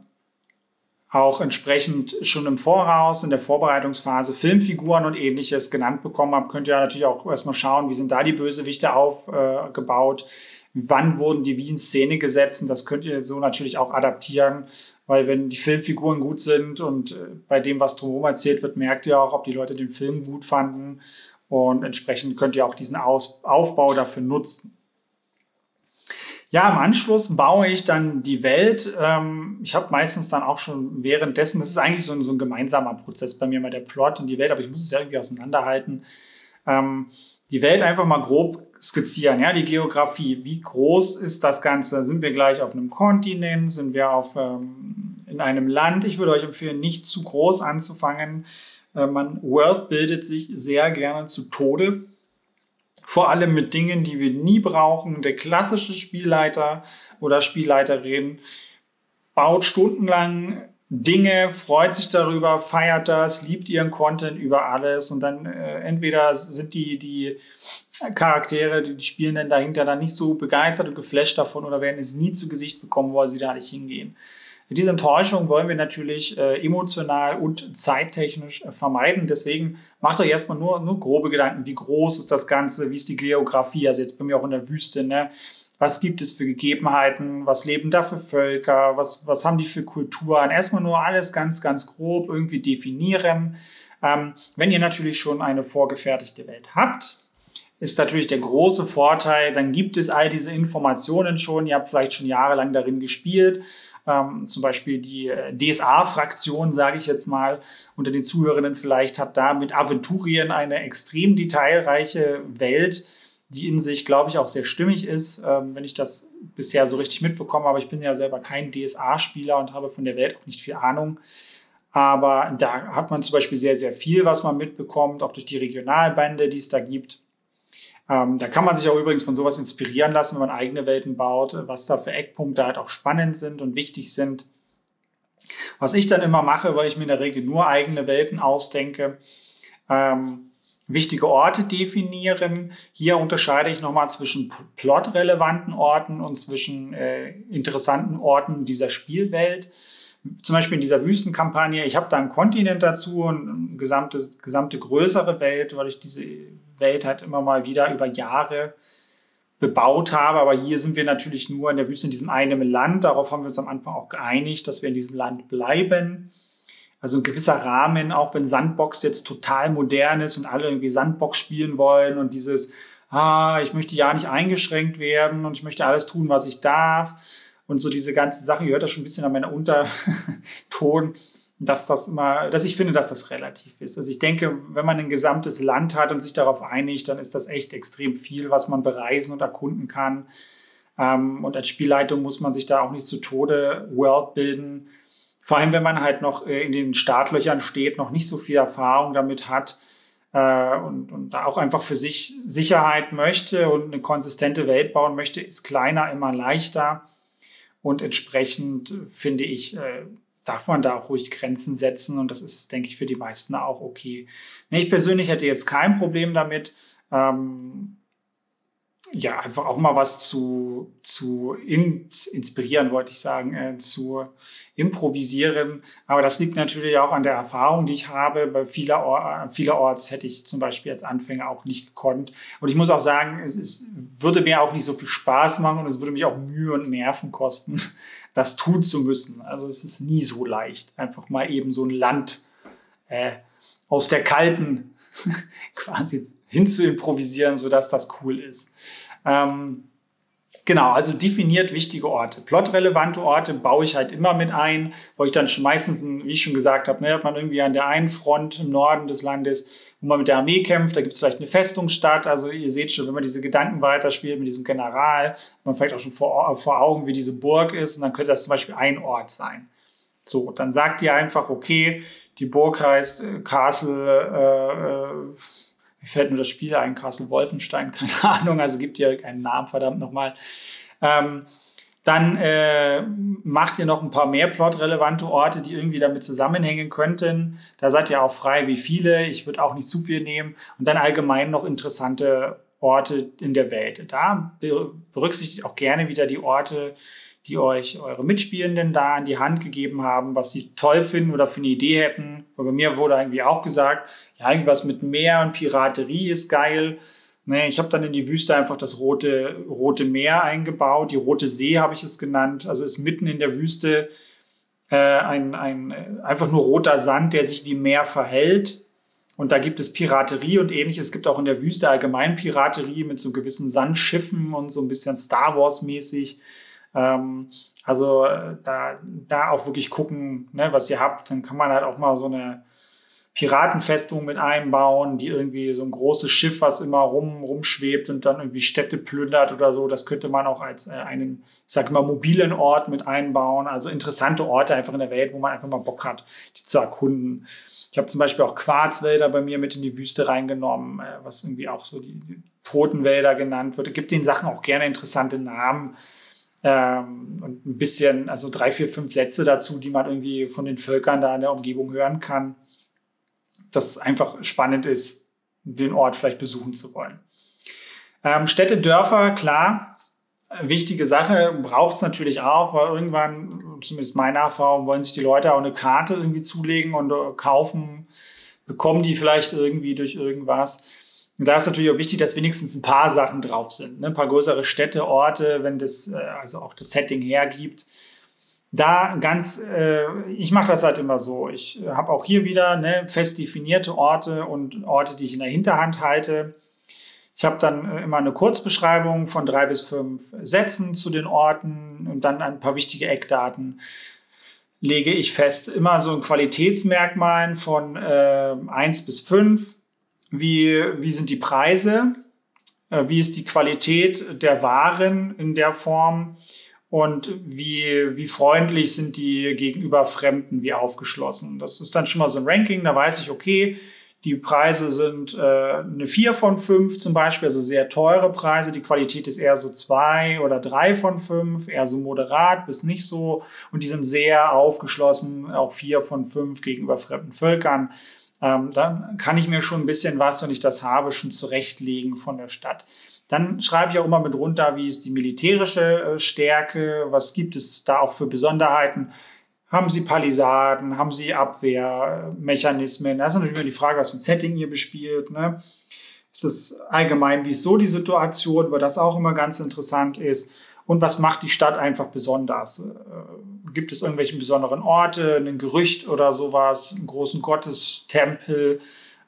Speaker 1: auch entsprechend schon im Voraus in der Vorbereitungsphase Filmfiguren und ähnliches genannt bekommen habt, könnt ihr natürlich auch erstmal schauen, wie sind da die Bösewichte aufgebaut, äh, wann wurden die wie in Szene gesetzt und das könnt ihr so natürlich auch adaptieren weil wenn die Filmfiguren gut sind und äh, bei dem, was drumherum erzählt wird, merkt ihr auch, ob die Leute den Film gut fanden. Und entsprechend könnt ihr auch diesen Aus Aufbau dafür nutzen. Ja, im Anschluss baue ich dann die Welt. Ähm, ich habe meistens dann auch schon währenddessen, das ist eigentlich so ein, so ein gemeinsamer Prozess bei mir, mal der Plot und die Welt, aber ich muss es ja irgendwie auseinanderhalten. Die Welt einfach mal grob skizzieren, ja, die Geografie. Wie groß ist das Ganze? Sind wir gleich auf einem Kontinent? Sind wir auf, ähm, in einem Land? Ich würde euch empfehlen, nicht zu groß anzufangen. Äh, man World bildet sich sehr gerne zu Tode. Vor allem mit Dingen, die wir nie brauchen. Der klassische Spielleiter oder Spielleiterin baut stundenlang Dinge, freut sich darüber, feiert das, liebt ihren Content über alles und dann äh, entweder sind die, die Charaktere, die, spielen dann dahinter dann nicht so begeistert und geflasht davon oder werden es nie zu Gesicht bekommen, wo sie da nicht hingehen. Diese Enttäuschung wollen wir natürlich äh, emotional und zeittechnisch äh, vermeiden. Deswegen macht euch erstmal nur, nur grobe Gedanken. Wie groß ist das Ganze? Wie ist die Geografie? Also jetzt bin ich auch in der Wüste, ne? Was gibt es für Gegebenheiten, was leben da für Völker, was, was haben die für Kulturen. Erstmal nur alles ganz, ganz grob irgendwie definieren. Ähm, wenn ihr natürlich schon eine vorgefertigte Welt habt, ist natürlich der große Vorteil, dann gibt es all diese Informationen schon, ihr habt vielleicht schon jahrelang darin gespielt, ähm, zum Beispiel die äh, DSA-Fraktion, sage ich jetzt mal, unter den Zuhörenden vielleicht hat da mit Aventurien eine extrem detailreiche Welt, die in sich, glaube ich, auch sehr stimmig ist, ähm, wenn ich das bisher so richtig mitbekomme. Aber ich bin ja selber kein DSA-Spieler und habe von der Welt auch nicht viel Ahnung. Aber da hat man zum Beispiel sehr, sehr viel, was man mitbekommt, auch durch die Regionalbände, die es da gibt. Ähm, da kann man sich auch übrigens von sowas inspirieren lassen, wenn man eigene Welten baut, was da für Eckpunkte halt auch spannend sind und wichtig sind. Was ich dann immer mache, weil ich mir in der Regel nur eigene Welten ausdenke, ähm, wichtige Orte definieren. Hier unterscheide ich nochmal zwischen plotrelevanten Orten und zwischen äh, interessanten Orten dieser Spielwelt. Zum Beispiel in dieser Wüstenkampagne, ich habe da einen Kontinent dazu und eine gesamte, gesamte größere Welt, weil ich diese Welt halt immer mal wieder über Jahre bebaut habe. Aber hier sind wir natürlich nur in der Wüste in diesem einen Land. Darauf haben wir uns am Anfang auch geeinigt, dass wir in diesem Land bleiben. Also ein gewisser Rahmen, auch wenn Sandbox jetzt total modern ist und alle irgendwie Sandbox spielen wollen und dieses, ah, ich möchte ja nicht eingeschränkt werden und ich möchte alles tun, was ich darf. und so diese ganze Sache, ihr hört das schon ein bisschen an meiner Unterton, dass das immer, dass ich finde, dass das relativ ist. Also ich denke, wenn man ein gesamtes Land hat und sich darauf einigt, dann ist das echt extrem viel, was man bereisen und erkunden kann. Ähm, und als Spielleitung muss man sich da auch nicht zu Tode World bilden. Vor allem, wenn man halt noch äh, in den Startlöchern steht, noch nicht so viel Erfahrung damit hat äh, und, und da auch einfach für sich Sicherheit möchte und eine konsistente Welt bauen möchte, ist kleiner immer leichter. Und entsprechend finde ich, äh, darf man da auch ruhig Grenzen setzen und das ist, denke ich, für die meisten auch okay. Ich persönlich hätte jetzt kein Problem damit, ähm, ja, einfach auch mal was zu, zu in, inspirieren, wollte ich sagen, äh, zu improvisieren. Aber das liegt natürlich auch an der Erfahrung, die ich habe. Bei vieler, vielerorts hätte ich zum Beispiel als Anfänger auch nicht gekonnt. Und ich muss auch sagen, es, es würde mir auch nicht so viel Spaß machen und es würde mich auch Mühe und Nerven kosten, das tun zu müssen. Also es ist nie so leicht, einfach mal eben so ein Land äh, aus der kalten quasi hin zu improvisieren, sodass das cool ist. Ähm, Genau, also definiert wichtige Orte. Plotrelevante Orte baue ich halt immer mit ein, wo ich dann schon meistens, wie ich schon gesagt habe, ne, hat man irgendwie an der einen Front im Norden des Landes, wo man mit der Armee kämpft, da gibt es vielleicht eine Festungsstadt. Also ihr seht schon, wenn man diese Gedanken weiterspielt mit diesem General, man vielleicht auch schon vor, vor Augen, wie diese Burg ist, und dann könnte das zum Beispiel ein Ort sein. So, dann sagt ihr einfach, okay, die Burg heißt äh, Castle, äh, äh, mir fällt nur das Spiel ein, Castle Wolfenstein, keine Ahnung, also gibt ihr einen Namen, verdammt nochmal. Ähm, dann äh, macht ihr noch ein paar mehr plotrelevante Orte, die irgendwie damit zusammenhängen könnten. Da seid ihr auch frei, wie viele. Ich würde auch nicht zu viel nehmen. Und dann allgemein noch interessante Orte in der Welt. Da berücksichtigt auch gerne wieder die Orte, die euch eure Mitspielenden da an die Hand gegeben haben, was sie toll finden oder für eine Idee hätten. Aber bei mir wurde irgendwie auch gesagt, ja, irgendwas mit Meer und Piraterie ist geil. Nee, ich habe dann in die Wüste einfach das rote, rote Meer eingebaut. Die Rote See habe ich es genannt. Also ist mitten in der Wüste äh, ein, ein einfach nur roter Sand, der sich wie Meer verhält. Und da gibt es Piraterie und ähnliches. Es gibt auch in der Wüste allgemein Piraterie mit so gewissen Sandschiffen und so ein bisschen Star Wars mäßig. Ähm, also äh, da, da auch wirklich gucken, ne, was ihr habt. Dann kann man halt auch mal so eine Piratenfestung mit einbauen, die irgendwie so ein großes Schiff, was immer rum, rumschwebt und dann irgendwie Städte plündert oder so. Das könnte man auch als äh, einen, ich sag mal, mobilen Ort mit einbauen. Also interessante Orte einfach in der Welt, wo man einfach mal Bock hat, die zu erkunden. Ich habe zum Beispiel auch Quarzwälder bei mir mit in die Wüste reingenommen, äh, was irgendwie auch so die, die Totenwälder genannt wird. Gibt den Sachen auch gerne interessante Namen ähm, und ein bisschen, also drei, vier, fünf Sätze dazu, die man irgendwie von den Völkern da in der Umgebung hören kann, dass einfach spannend ist, den Ort vielleicht besuchen zu wollen. Ähm, Städte, Dörfer, klar, wichtige Sache, braucht es natürlich auch, weil irgendwann, zumindest meine Erfahrung, wollen sich die Leute auch eine Karte irgendwie zulegen und äh, kaufen, bekommen die vielleicht irgendwie durch irgendwas. Und da ist natürlich auch wichtig, dass wenigstens ein paar Sachen drauf sind. Ne? Ein paar größere Städte, Orte, wenn das äh, also auch das Setting hergibt. Da ganz, äh, ich mache das halt immer so. Ich habe auch hier wieder ne, fest definierte Orte und Orte, die ich in der Hinterhand halte. Ich habe dann äh, immer eine Kurzbeschreibung von drei bis fünf Sätzen zu den Orten und dann ein paar wichtige Eckdaten lege ich fest. Immer so ein Qualitätsmerkmal von äh, 1 bis 5 wie, wie sind die Preise, äh, wie ist die Qualität der Waren in der Form und wie, wie freundlich sind die gegenüber Fremden, wie aufgeschlossen. Das ist dann schon mal so ein Ranking, da weiß ich, okay, die Preise sind äh, eine 4 von 5 zum Beispiel, also sehr teure Preise. Die Qualität ist eher so 2 oder 3 von 5, eher so moderat bis nicht so. Und die sind sehr aufgeschlossen, auch 4 von 5 gegenüber fremden Völkern ähm, dann kann ich mir schon ein bisschen was, wenn ich das habe, schon zurechtlegen von der Stadt. Dann schreibe ich auch immer mit runter, wie ist die militärische äh, Stärke, was gibt es da auch für Besonderheiten. Haben Sie Palisaden, haben Sie Abwehrmechanismen? Das ist natürlich immer die Frage, was für ein Setting ihr bespielt. Ne? Ist das allgemein, wie ist so die Situation, weil das auch immer ganz interessant ist. Und was macht die Stadt einfach besonders? Äh, gibt es irgendwelche besonderen Orte, ein Gerücht oder sowas, einen großen Gottestempel,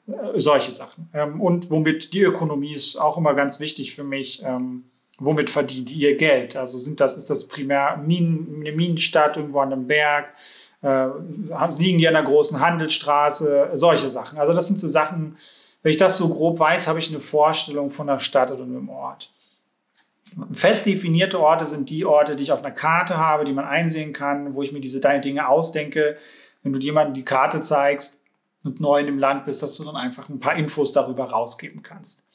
Speaker 1: äh, solche Sachen. Ähm, und womit die Ökonomie ist auch immer ganz wichtig für mich. Ähm, womit verdient ihr Geld? Also sind das, ist das primär Minen, eine Minenstadt irgendwo an einem Berg? Äh, liegen die an einer großen Handelsstraße? Solche Sachen. Also das sind so Sachen, wenn ich das so grob weiß, habe ich eine Vorstellung von einer Stadt oder einem Ort. Fest definierte Orte sind die Orte, die ich auf einer Karte habe, die man einsehen kann, wo ich mir diese Dinge ausdenke. Wenn du jemandem die Karte zeigst und neu in dem Land bist, dass du dann einfach ein paar Infos darüber rausgeben kannst.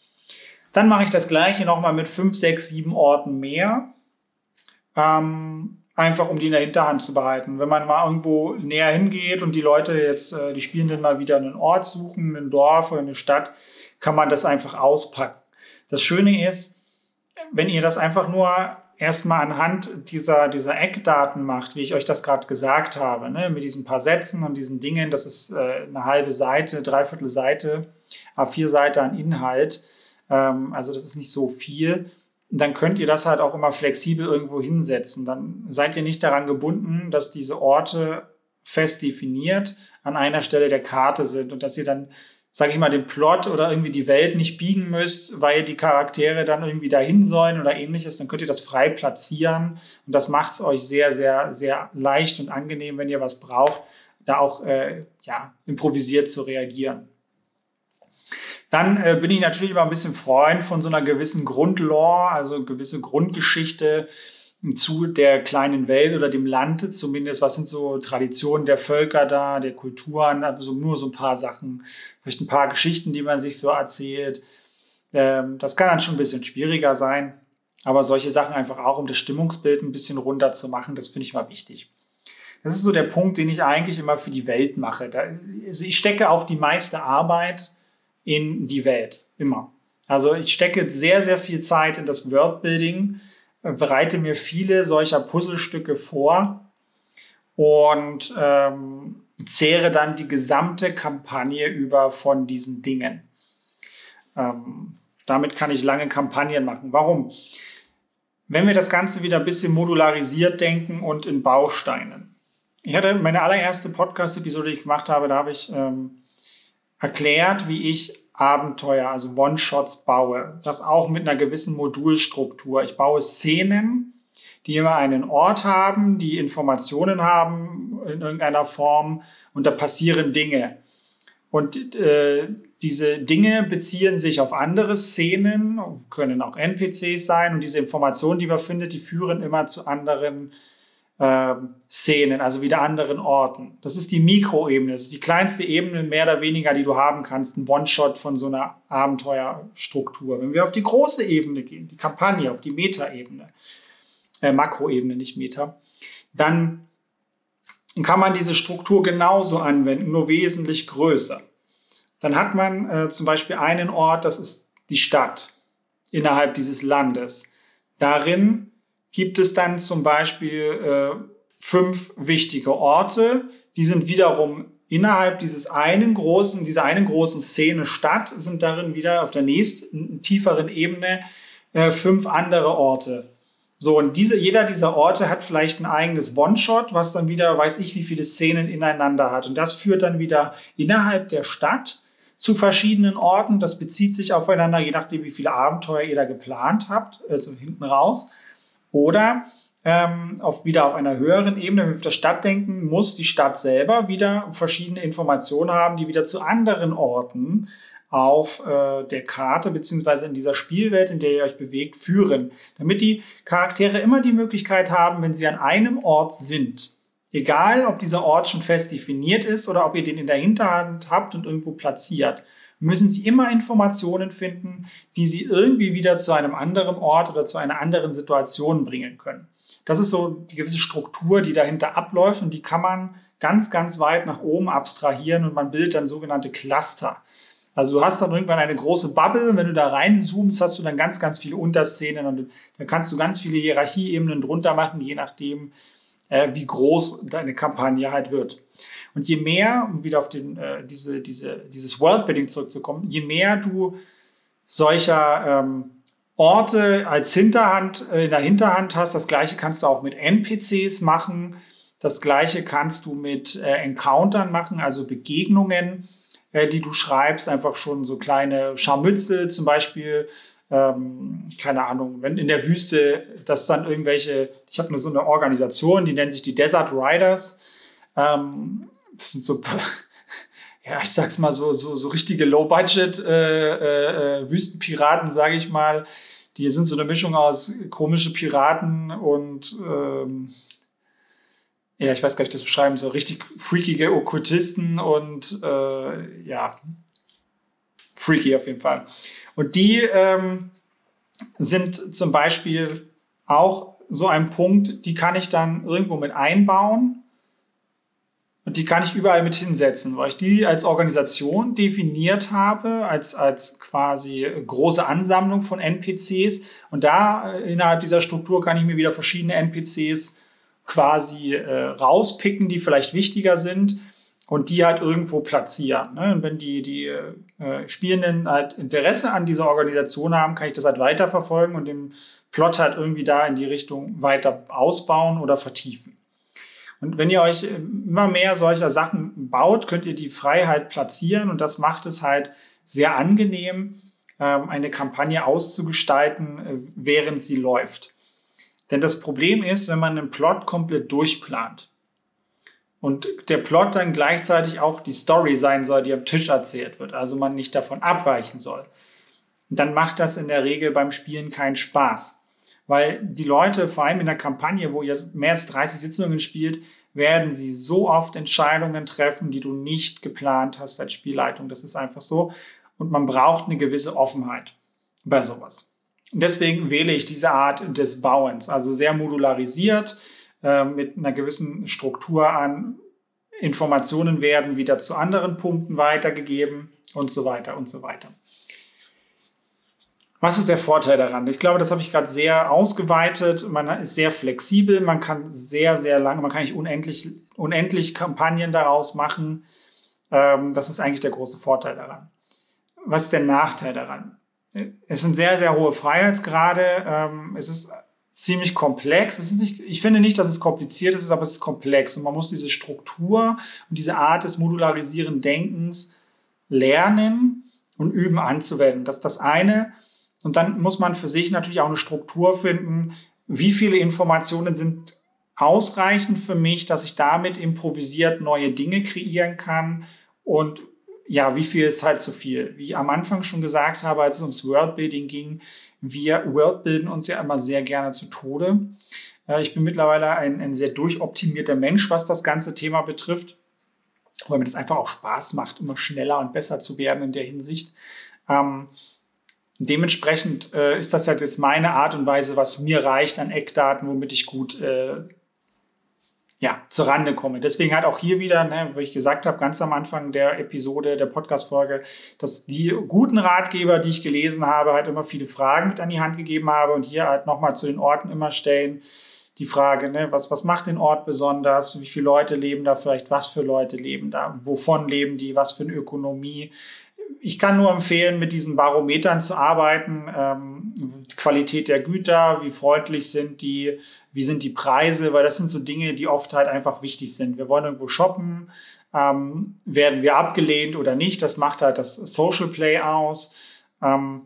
Speaker 1: Dann mache ich das gleiche nochmal mit fünf, sechs, sieben Orten mehr. Ähm, einfach um die in der Hinterhand zu behalten. Wenn man mal irgendwo näher hingeht und die Leute jetzt, äh, die Spielenden mal wieder einen Ort suchen, ein Dorf oder eine Stadt, kann man das einfach auspacken. Das Schöne ist, wenn ihr das einfach nur erstmal anhand dieser, dieser Eckdaten macht, wie ich euch das gerade gesagt habe, ne, mit diesen paar Sätzen und diesen Dingen, das ist äh, eine halbe Seite, dreiviertel Seite, A4 Seite an Inhalt, ähm, also das ist nicht so viel, dann könnt ihr das halt auch immer flexibel irgendwo hinsetzen. Dann seid ihr nicht daran gebunden, dass diese Orte fest definiert an einer Stelle der Karte sind und dass ihr dann sage ich mal, den Plot oder irgendwie die Welt nicht biegen müsst, weil die Charaktere dann irgendwie dahin sollen oder ähnliches, dann könnt ihr das frei platzieren und das macht es euch sehr, sehr, sehr leicht und angenehm, wenn ihr was braucht, da auch äh, ja, improvisiert zu reagieren. Dann äh, bin ich natürlich immer ein bisschen Freund von so einer gewissen Grundlore, also gewisse Grundgeschichte zu der kleinen Welt oder dem Land zumindest. Was sind so Traditionen der Völker da, der Kulturen? Also nur so ein paar Sachen, vielleicht ein paar Geschichten, die man sich so erzählt. Ähm, das kann dann schon ein bisschen schwieriger sein. Aber solche Sachen einfach auch, um das Stimmungsbild ein bisschen runter zu machen, das finde ich mal wichtig. Das ist so der Punkt, den ich eigentlich immer für die Welt mache. Also ich stecke auch die meiste Arbeit in die Welt. Immer. Also ich stecke sehr, sehr viel Zeit in das Worldbuilding bereite mir viele solcher Puzzlestücke vor und ähm, zehre dann die gesamte Kampagne über von diesen Dingen. Ähm, damit kann ich lange Kampagnen machen. Warum? Wenn wir das Ganze wieder ein bisschen modularisiert denken und in Bausteinen. Ich hatte meine allererste Podcast-Episode, die ich gemacht habe, da habe ich ähm, erklärt, wie ich Abenteuer, also One-Shots baue. Das auch mit einer gewissen Modulstruktur. Ich baue Szenen, die immer einen Ort haben, die Informationen haben in irgendeiner Form und da passieren Dinge. Und äh, diese Dinge beziehen sich auf andere Szenen, können auch NPCs sein und diese Informationen, die man findet, die führen immer zu anderen äh, Szenen, also wieder anderen Orten. Das ist die Mikroebene, das ist die kleinste Ebene mehr oder weniger, die du haben kannst, ein One-Shot von so einer Abenteuerstruktur. Wenn wir auf die große Ebene gehen, die Kampagne, auf die Meta-Ebene, äh, Makroebene, nicht Meta, dann kann man diese Struktur genauso anwenden, nur wesentlich größer. Dann hat man äh, zum Beispiel einen Ort, das ist die Stadt innerhalb dieses Landes. Darin gibt es dann zum Beispiel äh, fünf wichtige Orte. Die sind wiederum innerhalb dieses einen großen, dieser einen großen Szene Stadt, sind darin wieder auf der nächsten tieferen Ebene äh, fünf andere Orte. So, und diese, jeder dieser Orte hat vielleicht ein eigenes One-Shot, was dann wieder, weiß ich, wie viele Szenen ineinander hat. Und das führt dann wieder innerhalb der Stadt zu verschiedenen Orten. Das bezieht sich aufeinander, je nachdem, wie viele Abenteuer ihr da geplant habt, also hinten raus. Oder ähm, auf, wieder auf einer höheren Ebene, wenn wir auf der Stadt denken, muss die Stadt selber wieder verschiedene Informationen haben, die wieder zu anderen Orten auf äh, der Karte beziehungsweise in dieser Spielwelt, in der ihr euch bewegt, führen, damit die Charaktere immer die Möglichkeit haben, wenn sie an einem Ort sind, egal ob dieser Ort schon fest definiert ist oder ob ihr den in der Hinterhand habt und irgendwo platziert, müssen Sie immer Informationen finden, die Sie irgendwie wieder zu einem anderen Ort oder zu einer anderen Situation bringen können. Das ist so die gewisse Struktur, die dahinter abläuft und die kann man ganz, ganz weit nach oben abstrahieren und man bildet dann sogenannte Cluster. Also du hast dann irgendwann eine große Bubble, wenn du da reinzoomst, hast du dann ganz, ganz viele Unterszenen und dann kannst du ganz viele Hierarchieebenen drunter machen, je nachdem, äh, wie groß deine Kampagne halt wird. Und je mehr, um wieder auf den, äh, diese, diese, dieses Worldbuilding zurückzukommen, je mehr du solcher ähm, Orte als Hinterhand, äh, in der Hinterhand hast, das gleiche kannst du auch mit NPCs machen. Das gleiche kannst du mit äh, Encountern machen, also Begegnungen, äh, die du schreibst, einfach schon so kleine Scharmützel, zum Beispiel ähm, keine Ahnung, wenn in der Wüste, dass dann irgendwelche, ich habe nur so eine Organisation, die nennt sich die Desert Riders. Ähm, das sind so, ja, ich sag's mal so, so, so richtige Low-Budget äh, äh, äh, sage ich mal. Die sind so eine Mischung aus komische Piraten und ähm, ja, ich weiß gar nicht, das beschreiben, so richtig freakige Okkultisten und äh, ja, freaky auf jeden Fall. Und die ähm, sind zum Beispiel auch so ein Punkt, die kann ich dann irgendwo mit einbauen und die kann ich überall mit hinsetzen, weil ich die als Organisation definiert habe, als, als quasi große Ansammlung von NPCs. Und da äh, innerhalb dieser Struktur kann ich mir wieder verschiedene NPCs quasi äh, rauspicken, die vielleicht wichtiger sind und die halt irgendwo platzieren. Ne? Und wenn die, die äh, Spielenden halt Interesse an dieser Organisation haben, kann ich das halt weiterverfolgen und den Plot halt irgendwie da in die Richtung weiter ausbauen oder vertiefen. Und wenn ihr euch immer mehr solcher Sachen baut, könnt ihr die Freiheit platzieren und das macht es halt sehr angenehm, ähm, eine Kampagne auszugestalten, äh, während sie läuft. Denn das Problem ist, wenn man einen Plot komplett durchplant und der Plot dann gleichzeitig auch die Story sein soll, die am Tisch erzählt wird, also man nicht davon abweichen soll, dann macht das in der Regel beim Spielen keinen Spaß. Weil die Leute, vor allem in der Kampagne, wo ihr mehr als 30 Sitzungen spielt, werden sie so oft Entscheidungen treffen, die du nicht geplant hast als Spielleitung. Das ist einfach so. Und man braucht eine gewisse Offenheit bei sowas. Deswegen wähle ich diese Art des Bauens, also sehr modularisiert, äh, mit einer gewissen Struktur an. Informationen werden wieder zu anderen Punkten weitergegeben und so weiter und so weiter. Was ist der Vorteil daran? Ich glaube, das habe ich gerade sehr ausgeweitet. Man ist sehr flexibel, man kann sehr, sehr lange, man kann nicht unendlich, unendlich Kampagnen daraus machen. Ähm, das ist eigentlich der große Vorteil daran. Was ist der Nachteil daran? es sind sehr, sehr hohe Freiheitsgrade. Ähm, es ist ziemlich komplex. Es ist nicht, ich finde nicht, dass es kompliziert ist, aber es ist komplex. Und man muss diese Struktur und diese Art des modularisierenden Denkens lernen und üben anzuwenden. Das ist das eine. Und dann muss man für sich natürlich auch eine Struktur finden. Wie viele Informationen sind ausreichend für mich, dass ich damit improvisiert neue Dinge kreieren kann und ja, wie viel ist halt zu viel? Wie ich am Anfang schon gesagt habe, als es ums Worldbuilding ging, wir Worldbilden uns ja immer sehr gerne zu Tode. Äh, ich bin mittlerweile ein, ein sehr durchoptimierter Mensch, was das ganze Thema betrifft, weil mir das einfach auch Spaß macht, immer schneller und besser zu werden in der Hinsicht. Ähm, dementsprechend äh, ist das halt jetzt meine Art und Weise, was mir reicht an Eckdaten, womit ich gut äh, ja, zur Rande komme. Deswegen halt auch hier wieder, ne, wo ich gesagt habe, ganz am Anfang der Episode, der Podcast-Folge, dass die guten Ratgeber, die ich gelesen habe, halt immer viele Fragen mit an die Hand gegeben habe und hier halt nochmal zu den Orten immer stellen. Die Frage, ne, was, was macht den Ort besonders? Wie viele Leute leben da vielleicht? Was für Leute leben da? Wovon leben die? Was für eine Ökonomie? ich kann nur empfehlen, mit diesen Barometern zu arbeiten. Ähm, Qualität der Güter, wie freundlich sind die, wie sind die Preise, weil das sind so Dinge, die oft halt einfach wichtig sind. Wir wollen irgendwo shoppen, ähm, werden wir abgelehnt oder nicht, das macht halt das Social Play aus. Ähm,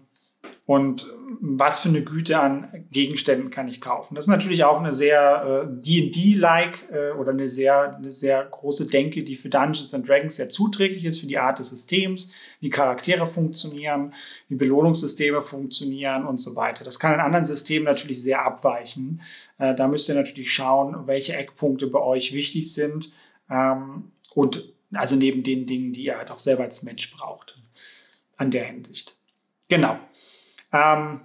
Speaker 1: und was für eine Güte an Gegenständen kann ich kaufen. Das ist natürlich auch eine sehr äh, D&D-like äh, oder eine sehr, eine sehr große Denke, die für Dungeons and Dragons sehr zuträglich ist, für die Art des Systems, wie Charaktere funktionieren, wie Belohnungssysteme funktionieren und so weiter. Das kann in anderen Systemen natürlich sehr abweichen. Äh, da müsst ihr natürlich schauen, welche Eckpunkte bei euch wichtig sind ähm, und also neben den Dingen, die ihr halt auch selber als Mensch braucht an der Hinsicht. Genau. Ähm,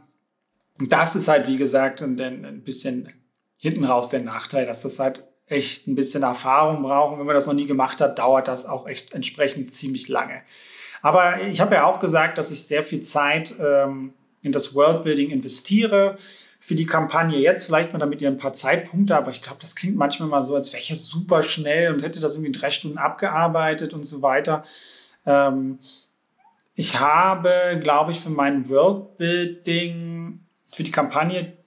Speaker 1: das ist halt, wie gesagt, ein, ein bisschen hinten raus der Nachteil, dass das halt echt ein bisschen Erfahrung braucht. wenn man das noch nie gemacht hat, dauert das auch echt entsprechend ziemlich lange. Aber ich habe ja auch gesagt, dass ich sehr viel Zeit ähm, in das Worldbuilding investiere. Für die Kampagne jetzt vielleicht mal damit ihr ein paar Zeitpunkte, aber ich glaube, das klingt manchmal mal so, als wäre ich ja super schnell und hätte das irgendwie in drei Stunden abgearbeitet und so weiter. Ähm, ich habe, glaube ich, für mein Worldbuilding, für die Kampagne,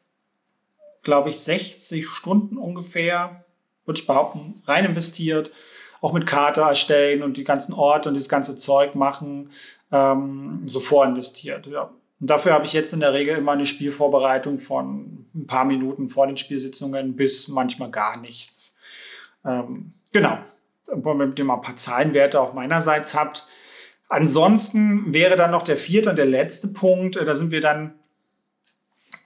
Speaker 1: glaube ich, 60 Stunden ungefähr, würde ich behaupten, rein investiert. Auch mit Karte erstellen und die ganzen Orte und das ganze Zeug machen, ähm, so vorinvestiert. Ja. Und dafür habe ich jetzt in der Regel immer eine Spielvorbereitung von ein paar Minuten vor den Spielsitzungen bis manchmal gar nichts. Ähm, genau, damit ihr mal ein paar Zahlenwerte auch meinerseits habt. Ansonsten wäre dann noch der vierte und der letzte Punkt, äh, da sind wir dann,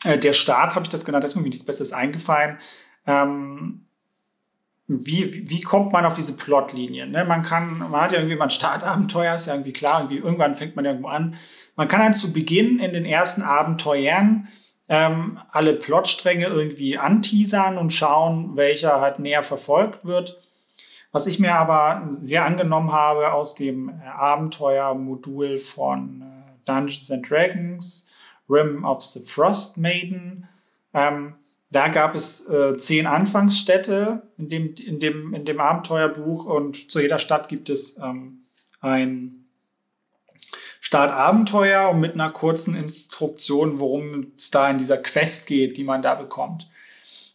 Speaker 1: äh, der Start habe ich das genannt, da ist mir nichts Besseres eingefallen. Ähm, wie, wie kommt man auf diese Plotlinien? Ne? Man kann, man hat ja irgendwie mal ein Startabenteuer, ist ja irgendwie klar, irgendwie, irgendwann fängt man irgendwo an. Man kann dann zu Beginn in den ersten Abenteuern ähm, alle Plotstränge irgendwie anteasern und schauen, welcher halt näher verfolgt wird. Was ich mir aber sehr angenommen habe aus dem äh, Abenteuermodul von äh, Dungeons and Dragons, Rim of the Frost Maiden, ähm, da gab es äh, zehn Anfangsstädte in dem, in, dem, in dem Abenteuerbuch und zu jeder Stadt gibt es ähm, ein Startabenteuer und mit einer kurzen Instruktion, worum es da in dieser Quest geht, die man da bekommt.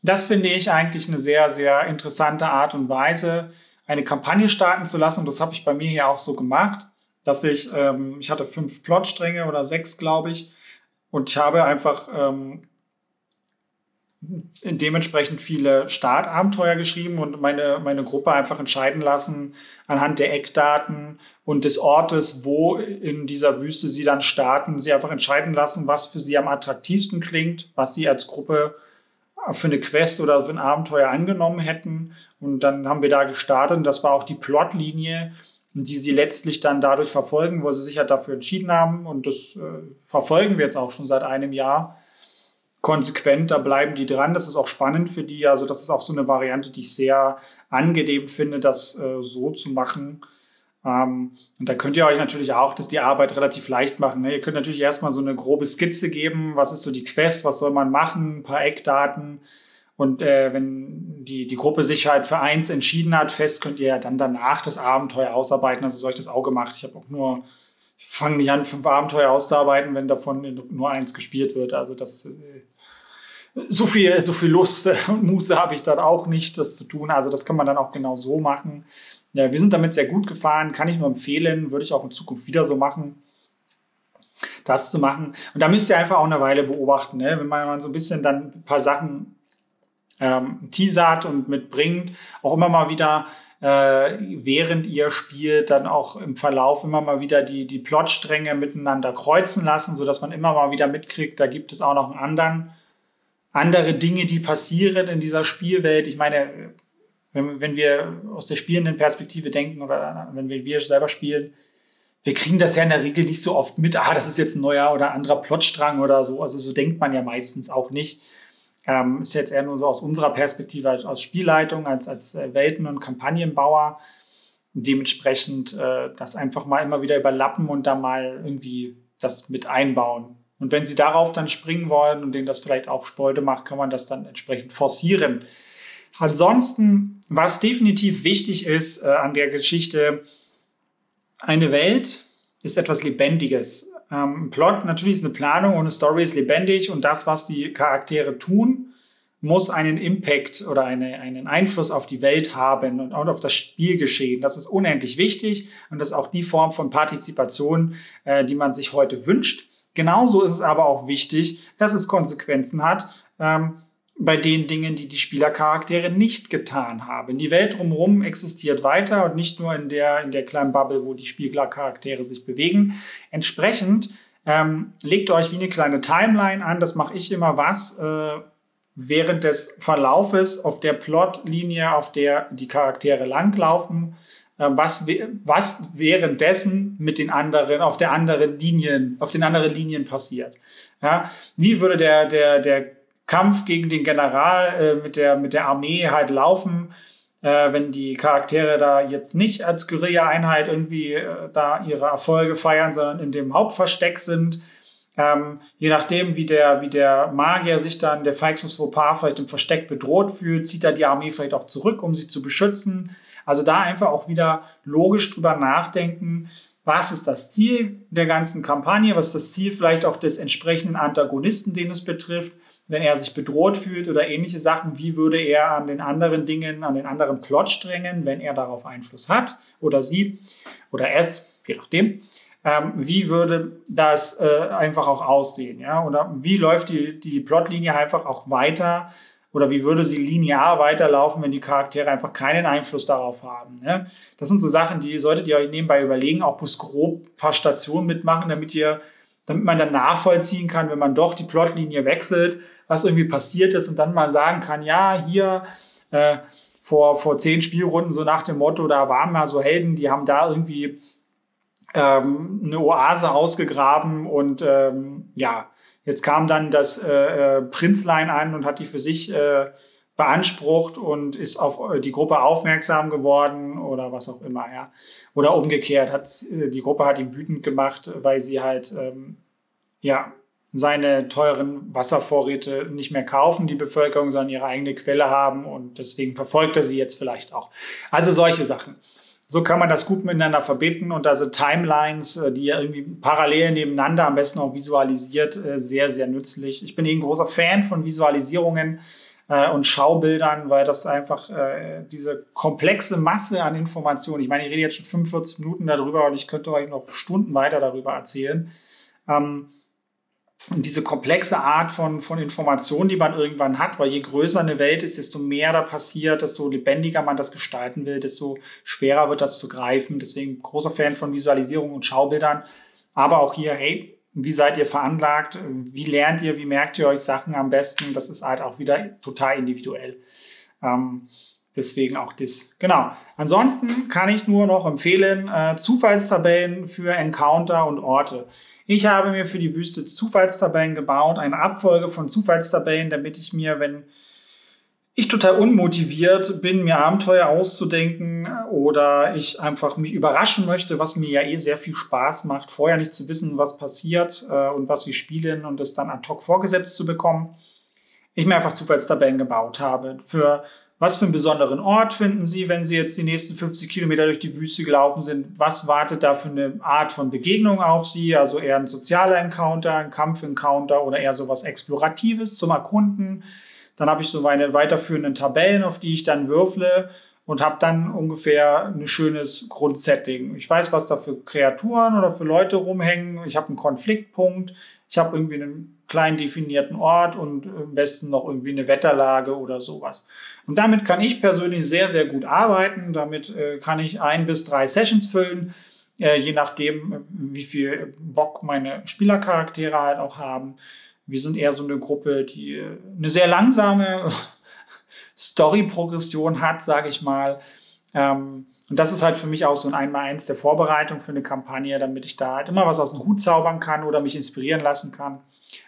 Speaker 1: Das finde ich eigentlich eine sehr, sehr interessante Art und Weise, eine Kampagne starten zu lassen. Und das habe ich bei mir hier auch so gemacht, dass ich, ähm, ich hatte fünf Plotstränge oder sechs, glaube ich, und ich habe einfach ähm, dementsprechend viele Startabenteuer geschrieben und meine, meine Gruppe einfach entscheiden lassen anhand der Eckdaten und des Ortes, wo in dieser Wüste sie dann starten, sie einfach entscheiden lassen, was für sie am attraktivsten klingt, was sie als Gruppe für eine Quest oder für ein Abenteuer angenommen hätten. Und dann haben wir da gestartet und das war auch die Plotlinie, die sie letztlich dann dadurch verfolgen, wo sie sich halt dafür entschieden haben. Und das äh, verfolgen wir jetzt auch schon seit einem Jahr konsequent, da bleiben die dran. Das ist auch spannend für die. Also das ist auch so eine Variante, die ich sehr angenehm finde, das äh, so zu machen. Ähm, und da könnt ihr euch natürlich auch das die Arbeit relativ leicht machen. Ne? Ihr könnt natürlich erstmal so eine grobe Skizze geben, was ist so die Quest, was soll man machen, ein paar Eckdaten. Und äh, wenn die, die Gruppe sich halt für eins entschieden hat, fest, könnt ihr ja dann danach das Abenteuer ausarbeiten. Also so habe ich das auch gemacht. Ich habe auch nur ich fange nicht an, fünf Abenteuer auszuarbeiten, wenn davon nur eins gespielt wird. Also das äh, so viel, so viel Lust und Muße habe ich dann auch nicht, das zu tun. Also das kann man dann auch genau so machen. Ja, wir sind damit sehr gut gefahren, kann ich nur empfehlen, würde ich auch in Zukunft wieder so machen, das zu machen. Und da müsst ihr einfach auch eine Weile beobachten, ne? wenn man so ein bisschen dann ein paar Sachen ähm, teasert und mitbringt, auch immer mal wieder äh, während ihr spielt, dann auch im Verlauf immer mal wieder die, die Plotstränge miteinander kreuzen lassen, sodass man immer mal wieder mitkriegt, da gibt es auch noch einen anderen, andere Dinge, die passieren in dieser Spielwelt. Ich meine, wenn, wenn wir aus der spielenden Perspektive denken oder wenn wir, wir selber spielen, wir kriegen das ja in der Regel nicht so oft mit, ah, das ist jetzt ein neuer oder anderer Plotstrang oder so. Also so denkt man ja meistens auch nicht. Ähm, ist jetzt eher nur so aus unserer Perspektive als, als Spielleitung, als, als äh, Welten- und Kampagnenbauer. Dementsprechend äh, das einfach mal immer wieder überlappen und da mal irgendwie das mit einbauen. Und wenn Sie darauf dann springen wollen und denen das vielleicht auch Freude macht, kann man das dann entsprechend forcieren. Ansonsten, was definitiv wichtig ist äh, an der Geschichte, eine Welt ist etwas Lebendiges. Ähm, Plot natürlich ist eine Planung und eine Story ist lebendig und das, was die Charaktere tun, muss einen Impact oder eine, einen Einfluss auf die Welt haben und auf das Spielgeschehen. Das ist unendlich wichtig und das ist auch die Form von Partizipation, äh, die man sich heute wünscht. Genauso ist es aber auch wichtig, dass es Konsequenzen hat ähm, bei den Dingen, die die Spielercharaktere nicht getan haben. Die Welt drumherum existiert weiter und nicht nur in der, in der kleinen Bubble, wo die Spielercharaktere sich bewegen. Entsprechend ähm, legt euch wie eine kleine Timeline an. Das mache ich immer, was äh, während des Verlaufes auf der Plotlinie, auf der die Charaktere langlaufen, äh, was, was währenddessen mit den anderen, auf der anderen Linien, auf den anderen Linien passiert. Ja, wie würde der, der, der Kampf gegen den General äh, mit, der, mit der Armee halt laufen, äh, wenn die Charaktere da jetzt nicht als Guerilla-Einheit irgendwie äh, da ihre Erfolge feiern, sondern in dem Hauptversteck sind. Ähm, je nachdem, wie der, wie der Magier sich dann, der Feixus Fauxpas vielleicht im Versteck bedroht fühlt, zieht er die Armee vielleicht auch zurück, um sie zu beschützen. Also da einfach auch wieder logisch drüber nachdenken, was ist das Ziel der ganzen Kampagne, was ist das Ziel vielleicht auch des entsprechenden Antagonisten, den es betrifft wenn er sich bedroht fühlt oder ähnliche Sachen, wie würde er an den anderen Dingen, an den anderen Plotsträngen, wenn er darauf Einfluss hat oder sie oder es, je nachdem, ähm, wie würde das äh, einfach auch aussehen, ja? Oder wie läuft die, die Plotlinie einfach auch weiter? Oder wie würde sie linear weiterlaufen, wenn die Charaktere einfach keinen Einfluss darauf haben? Ne? Das sind so Sachen, die solltet ihr euch nebenbei überlegen, auch bloß grob ein paar Stationen mitmachen, damit ihr, damit man dann nachvollziehen kann, wenn man doch die Plotlinie wechselt, was irgendwie passiert ist und dann mal sagen kann, ja, hier äh, vor, vor zehn Spielrunden so nach dem Motto, da waren mal so Helden, die haben da irgendwie ähm, eine Oase ausgegraben und ähm, ja, jetzt kam dann das äh, äh, Prinzlein an und hat die für sich äh, beansprucht und ist auf äh, die Gruppe aufmerksam geworden oder was auch immer, ja. Oder umgekehrt, hat äh, die Gruppe hat ihn wütend gemacht, weil sie halt ähm, ja seine teuren Wasservorräte nicht mehr kaufen, die Bevölkerung, sondern ihre eigene Quelle haben und deswegen verfolgt er sie jetzt vielleicht auch. Also solche Sachen so kann man das gut miteinander verbinden und also Timelines, äh, die ja irgendwie parallel nebeneinander am besten auch visualisiert, äh, sehr, sehr nützlich. Ich bin eben ein großer Fan von Visualisierungen äh, und Schaubildern, weil das einfach diese komplexe Masse an Informationen, ich meine, ich rede jetzt schon 45 Minuten darüber und ich könnte euch noch Stunden weiter darüber erzählen. Ähm, und diese komplexe Art von, von Information, die man irgendwann hat, weil je größer eine Welt ist, desto mehr da passiert, desto lebendiger man das gestalten will, desto schwerer wird das zu greifen. Deswegen großer Fan von Visualisierung und Schaubildern. Aber auch hier, hey, wie seid ihr veranlagt? Wie lernt ihr? Wie merkt ihr euch Sachen am besten? Das ist halt auch wieder total individuell. Ähm, deswegen auch das. Genau. Ansonsten kann ich nur noch empfehlen, äh, Zufallstabellen für Encounter und Orte. Ich habe mir für die Wüste Zufallstabellen gebaut, eine Abfolge von Zufallstabellen, damit ich mir, wenn ich total unmotiviert bin, mir Abenteuer auszudenken oder ich einfach mich überraschen möchte, was mir ja eh sehr viel Spaß macht, vorher nicht zu wissen, was passiert äh, und was wir spielen und es dann ad hoc vorgesetzt zu bekommen, ich mir einfach Zufallstabellen gebaut habe für was für einen besonderen Ort finden Sie, wenn Sie jetzt die nächsten 50 Kilometer durch die Wüste gelaufen sind? Was wartet da für eine Art von Begegnung auf Sie? Also eher ein sozialer Encounter, ein Kampf-Encounter oder eher sowas Exploratives zum Erkunden? Dann habe ich so meine weiterführenden Tabellen, auf die ich dann würfle und habe dann ungefähr ein schönes Grundsetting. Ich weiß, was da für Kreaturen oder für Leute rumhängen. Ich habe einen Konfliktpunkt. Ich habe irgendwie einen klein definierten Ort und am besten noch irgendwie eine Wetterlage oder sowas. Und damit kann ich persönlich sehr, sehr gut arbeiten. Damit äh, kann ich ein bis drei Sessions füllen, äh, je nachdem, wie viel Bock meine Spielercharaktere halt auch haben. Wir sind eher so eine Gruppe, die äh, eine sehr langsame Story-Progression hat, sage ich mal. Ähm, und das ist halt für mich auch so ein Einmal-Eins der Vorbereitung für eine Kampagne, damit ich da halt immer was aus dem Hut zaubern kann oder mich inspirieren lassen kann.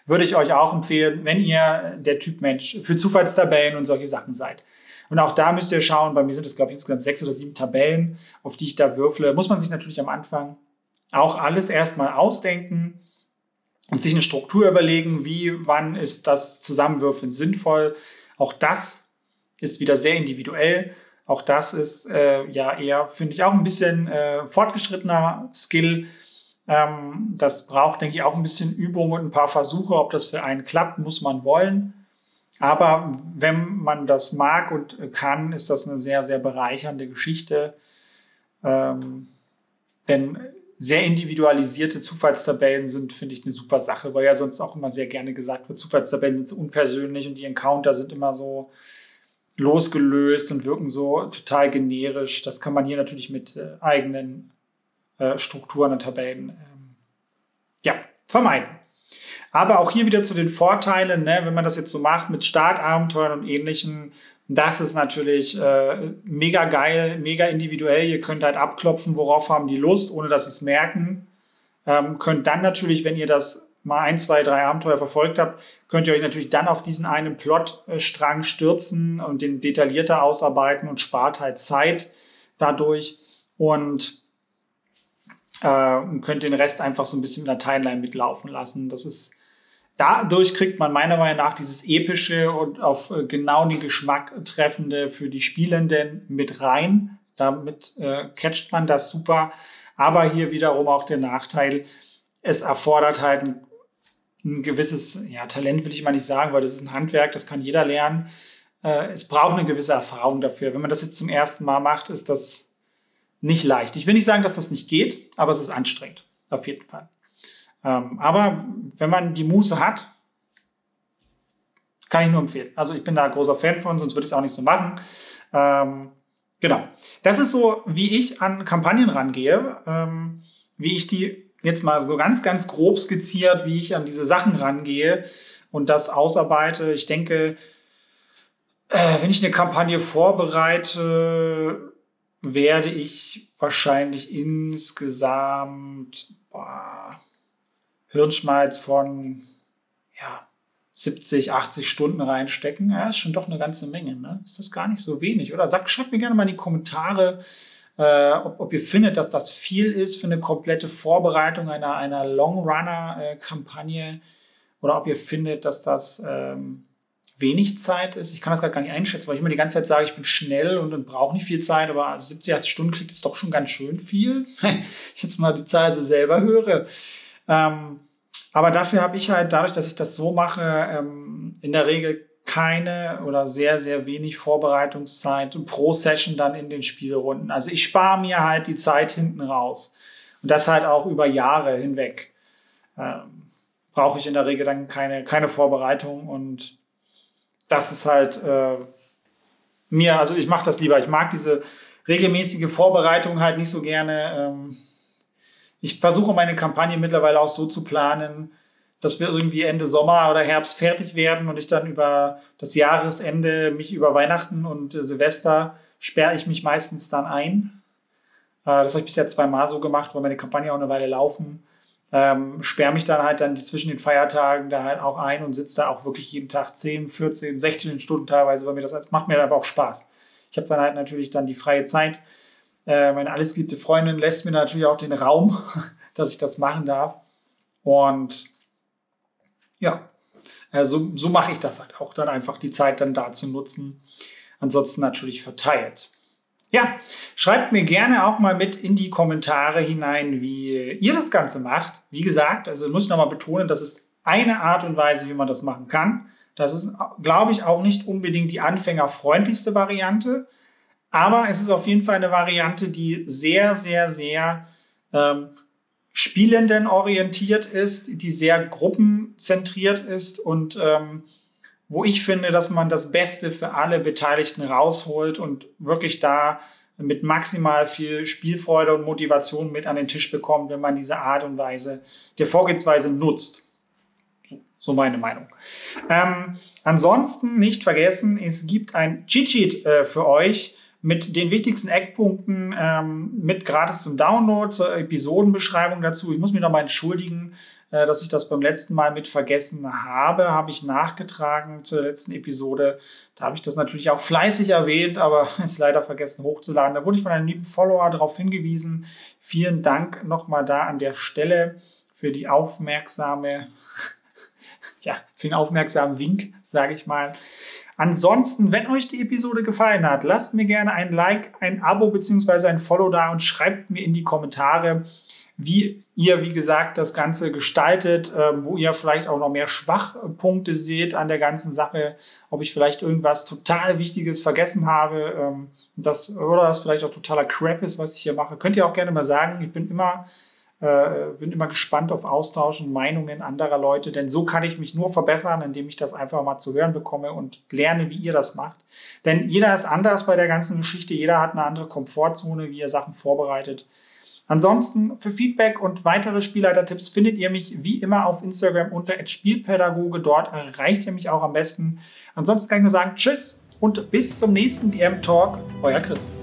Speaker 1: Würde ich euch auch empfehlen, wenn ihr der Typ Mensch für Zufallstabellen und solche Sachen seid. Und auch da müsst ihr schauen, bei mir sind es, glaube ich, insgesamt sechs oder sieben Tabellen, auf die ich da würfle. Muss man sich natürlich am Anfang auch alles erstmal ausdenken und sich eine Struktur überlegen, wie, wann ist das Zusammenwürfeln sinnvoll. Auch das ist wieder sehr individuell. Auch das ist äh, ja eher, finde ich, auch ein bisschen äh, fortgeschrittener Skill. Ähm, das braucht, denke ich, auch ein bisschen Übung und ein paar Versuche. Ob das für einen klappt, muss man wollen. Aber wenn man das mag und kann, ist das eine sehr, sehr bereichernde Geschichte. Ähm, denn sehr individualisierte Zufallstabellen sind, finde ich, eine super Sache, weil ja sonst auch immer sehr gerne gesagt wird, Zufallstabellen sind so unpersönlich und die Encounter sind immer so losgelöst und wirken so total generisch. Das kann man hier natürlich mit äh, eigenen äh, Strukturen und Tabellen ähm, ja, vermeiden. Aber auch hier wieder zu den Vorteilen, ne, wenn man das jetzt so macht mit Startabenteuern und ähnlichen, das ist natürlich äh, mega geil, mega individuell. Ihr könnt halt abklopfen, worauf haben die Lust, ohne dass sie es merken. Ähm, könnt dann natürlich, wenn ihr das mal ein, zwei, drei Abenteuer verfolgt habt, könnt ihr euch natürlich dann auf diesen einen Plotstrang stürzen und den detaillierter ausarbeiten und spart halt Zeit dadurch. Und äh, könnt den Rest einfach so ein bisschen in der Timeline mitlaufen lassen. Das ist dadurch kriegt man meiner Meinung nach dieses epische und auf äh, genau den Geschmack treffende für die Spielenden mit rein. Damit äh, catcht man das super. Aber hier wiederum auch der Nachteil, es erfordert halt ein, ein gewisses ja, Talent, will ich mal nicht sagen, weil das ist ein Handwerk, das kann jeder lernen. Äh, es braucht eine gewisse Erfahrung dafür. Wenn man das jetzt zum ersten Mal macht, ist das nicht leicht. Ich will nicht sagen, dass das nicht geht, aber es ist anstrengend. Auf jeden Fall. Ähm, aber wenn man die Muße hat, kann ich nur empfehlen. Also ich bin da ein großer Fan von, sonst würde ich es auch nicht so machen. Ähm, genau. Das ist so, wie ich an Kampagnen rangehe, ähm, wie ich die jetzt mal so ganz, ganz grob skizziert, wie ich an diese Sachen rangehe und das ausarbeite. Ich denke, äh, wenn ich eine Kampagne vorbereite, werde ich wahrscheinlich insgesamt boah, Hirnschmalz von ja, 70, 80 Stunden reinstecken. Ja, ist schon doch eine ganze Menge. Ne? Ist das gar nicht so wenig? Oder sagt, schreibt mir gerne mal in die Kommentare, äh, ob, ob, ihr findet, dass das viel ist für eine komplette Vorbereitung einer, einer Long-Runner-Kampagne oder ob ihr findet, dass das ähm, wenig Zeit ist. Ich kann das gerade gar nicht einschätzen, weil ich immer die ganze Zeit sage, ich bin schnell und, und brauche nicht viel Zeit, aber 70, 80 Stunden klingt es doch schon ganz schön viel. ich jetzt mal die Zahl so selber höre. Ähm, aber dafür habe ich halt, dadurch, dass ich das so mache, ähm, in der Regel keine oder sehr, sehr wenig Vorbereitungszeit pro Session dann in den Spielrunden. Also ich spare mir halt die Zeit hinten raus. Und das halt auch über Jahre hinweg. Ähm, brauche ich in der Regel dann keine, keine Vorbereitung und das ist halt äh, mir, also ich mache das lieber. Ich mag diese regelmäßige Vorbereitung halt nicht so gerne. Ähm, ich versuche meine Kampagne mittlerweile auch so zu planen, dass wir irgendwie Ende Sommer oder Herbst fertig werden und ich dann über das Jahresende mich über Weihnachten und äh, Silvester sperre ich mich meistens dann ein. Äh, das habe ich bisher zweimal so gemacht, weil meine Kampagne auch eine Weile laufen. Ähm, sperre mich dann halt dann zwischen den Feiertagen da halt auch ein und sitze da auch wirklich jeden Tag 10, 14, 16 Stunden teilweise, weil mir das macht mir einfach auch Spaß. Ich habe dann halt natürlich dann die freie Zeit. Äh, meine alles geliebte Freundin lässt mir natürlich auch den Raum, dass ich das machen darf. Und ja, also so mache ich das halt auch dann einfach die Zeit dann da zu nutzen. Ansonsten natürlich verteilt. Ja, schreibt mir gerne auch mal mit in die Kommentare hinein, wie ihr das Ganze macht. Wie gesagt, also muss ich nochmal betonen, das ist eine Art und Weise, wie man das machen kann. Das ist, glaube ich, auch nicht unbedingt die anfängerfreundlichste Variante, aber es ist auf jeden Fall eine Variante, die sehr, sehr, sehr ähm, Spielenden orientiert ist, die sehr gruppenzentriert ist und ähm, wo ich finde, dass man das Beste für alle Beteiligten rausholt und wirklich da mit maximal viel Spielfreude und Motivation mit an den Tisch bekommt, wenn man diese Art und Weise der Vorgehensweise nutzt. So meine Meinung. Ähm, ansonsten nicht vergessen, es gibt ein Cheat Sheet äh, für euch, mit den wichtigsten Eckpunkten, ähm, mit gratis zum Download, zur Episodenbeschreibung dazu. Ich muss mich nochmal entschuldigen, äh, dass ich das beim letzten Mal mit vergessen habe, habe ich nachgetragen zur letzten Episode. Da habe ich das natürlich auch fleißig erwähnt, aber ist leider vergessen hochzuladen. Da wurde ich von einem lieben Follower darauf hingewiesen. Vielen Dank nochmal da an der Stelle für die aufmerksame, ja, für den aufmerksamen Wink, sage ich mal. Ansonsten, wenn euch die Episode gefallen hat, lasst mir gerne ein Like, ein Abo bzw. ein Follow da und schreibt mir in die Kommentare, wie ihr, wie gesagt, das Ganze gestaltet, ähm, wo ihr vielleicht auch noch mehr Schwachpunkte seht an der ganzen Sache, ob ich vielleicht irgendwas total Wichtiges vergessen habe, ähm, das, oder das vielleicht auch totaler Crap ist, was ich hier mache. Könnt ihr auch gerne mal sagen. Ich bin immer äh, bin immer gespannt auf Austausch und Meinungen anderer Leute, denn so kann ich mich nur verbessern, indem ich das einfach mal zu hören bekomme und lerne, wie ihr das macht. Denn jeder ist anders bei der ganzen Geschichte, jeder hat eine andere Komfortzone, wie er Sachen vorbereitet. Ansonsten für Feedback und weitere Spielleitertipps findet ihr mich wie immer auf Instagram unter Spielpädagoge. Dort erreicht ihr mich auch am besten. Ansonsten kann ich nur sagen Tschüss und bis zum nächsten DM Talk. Euer Christ.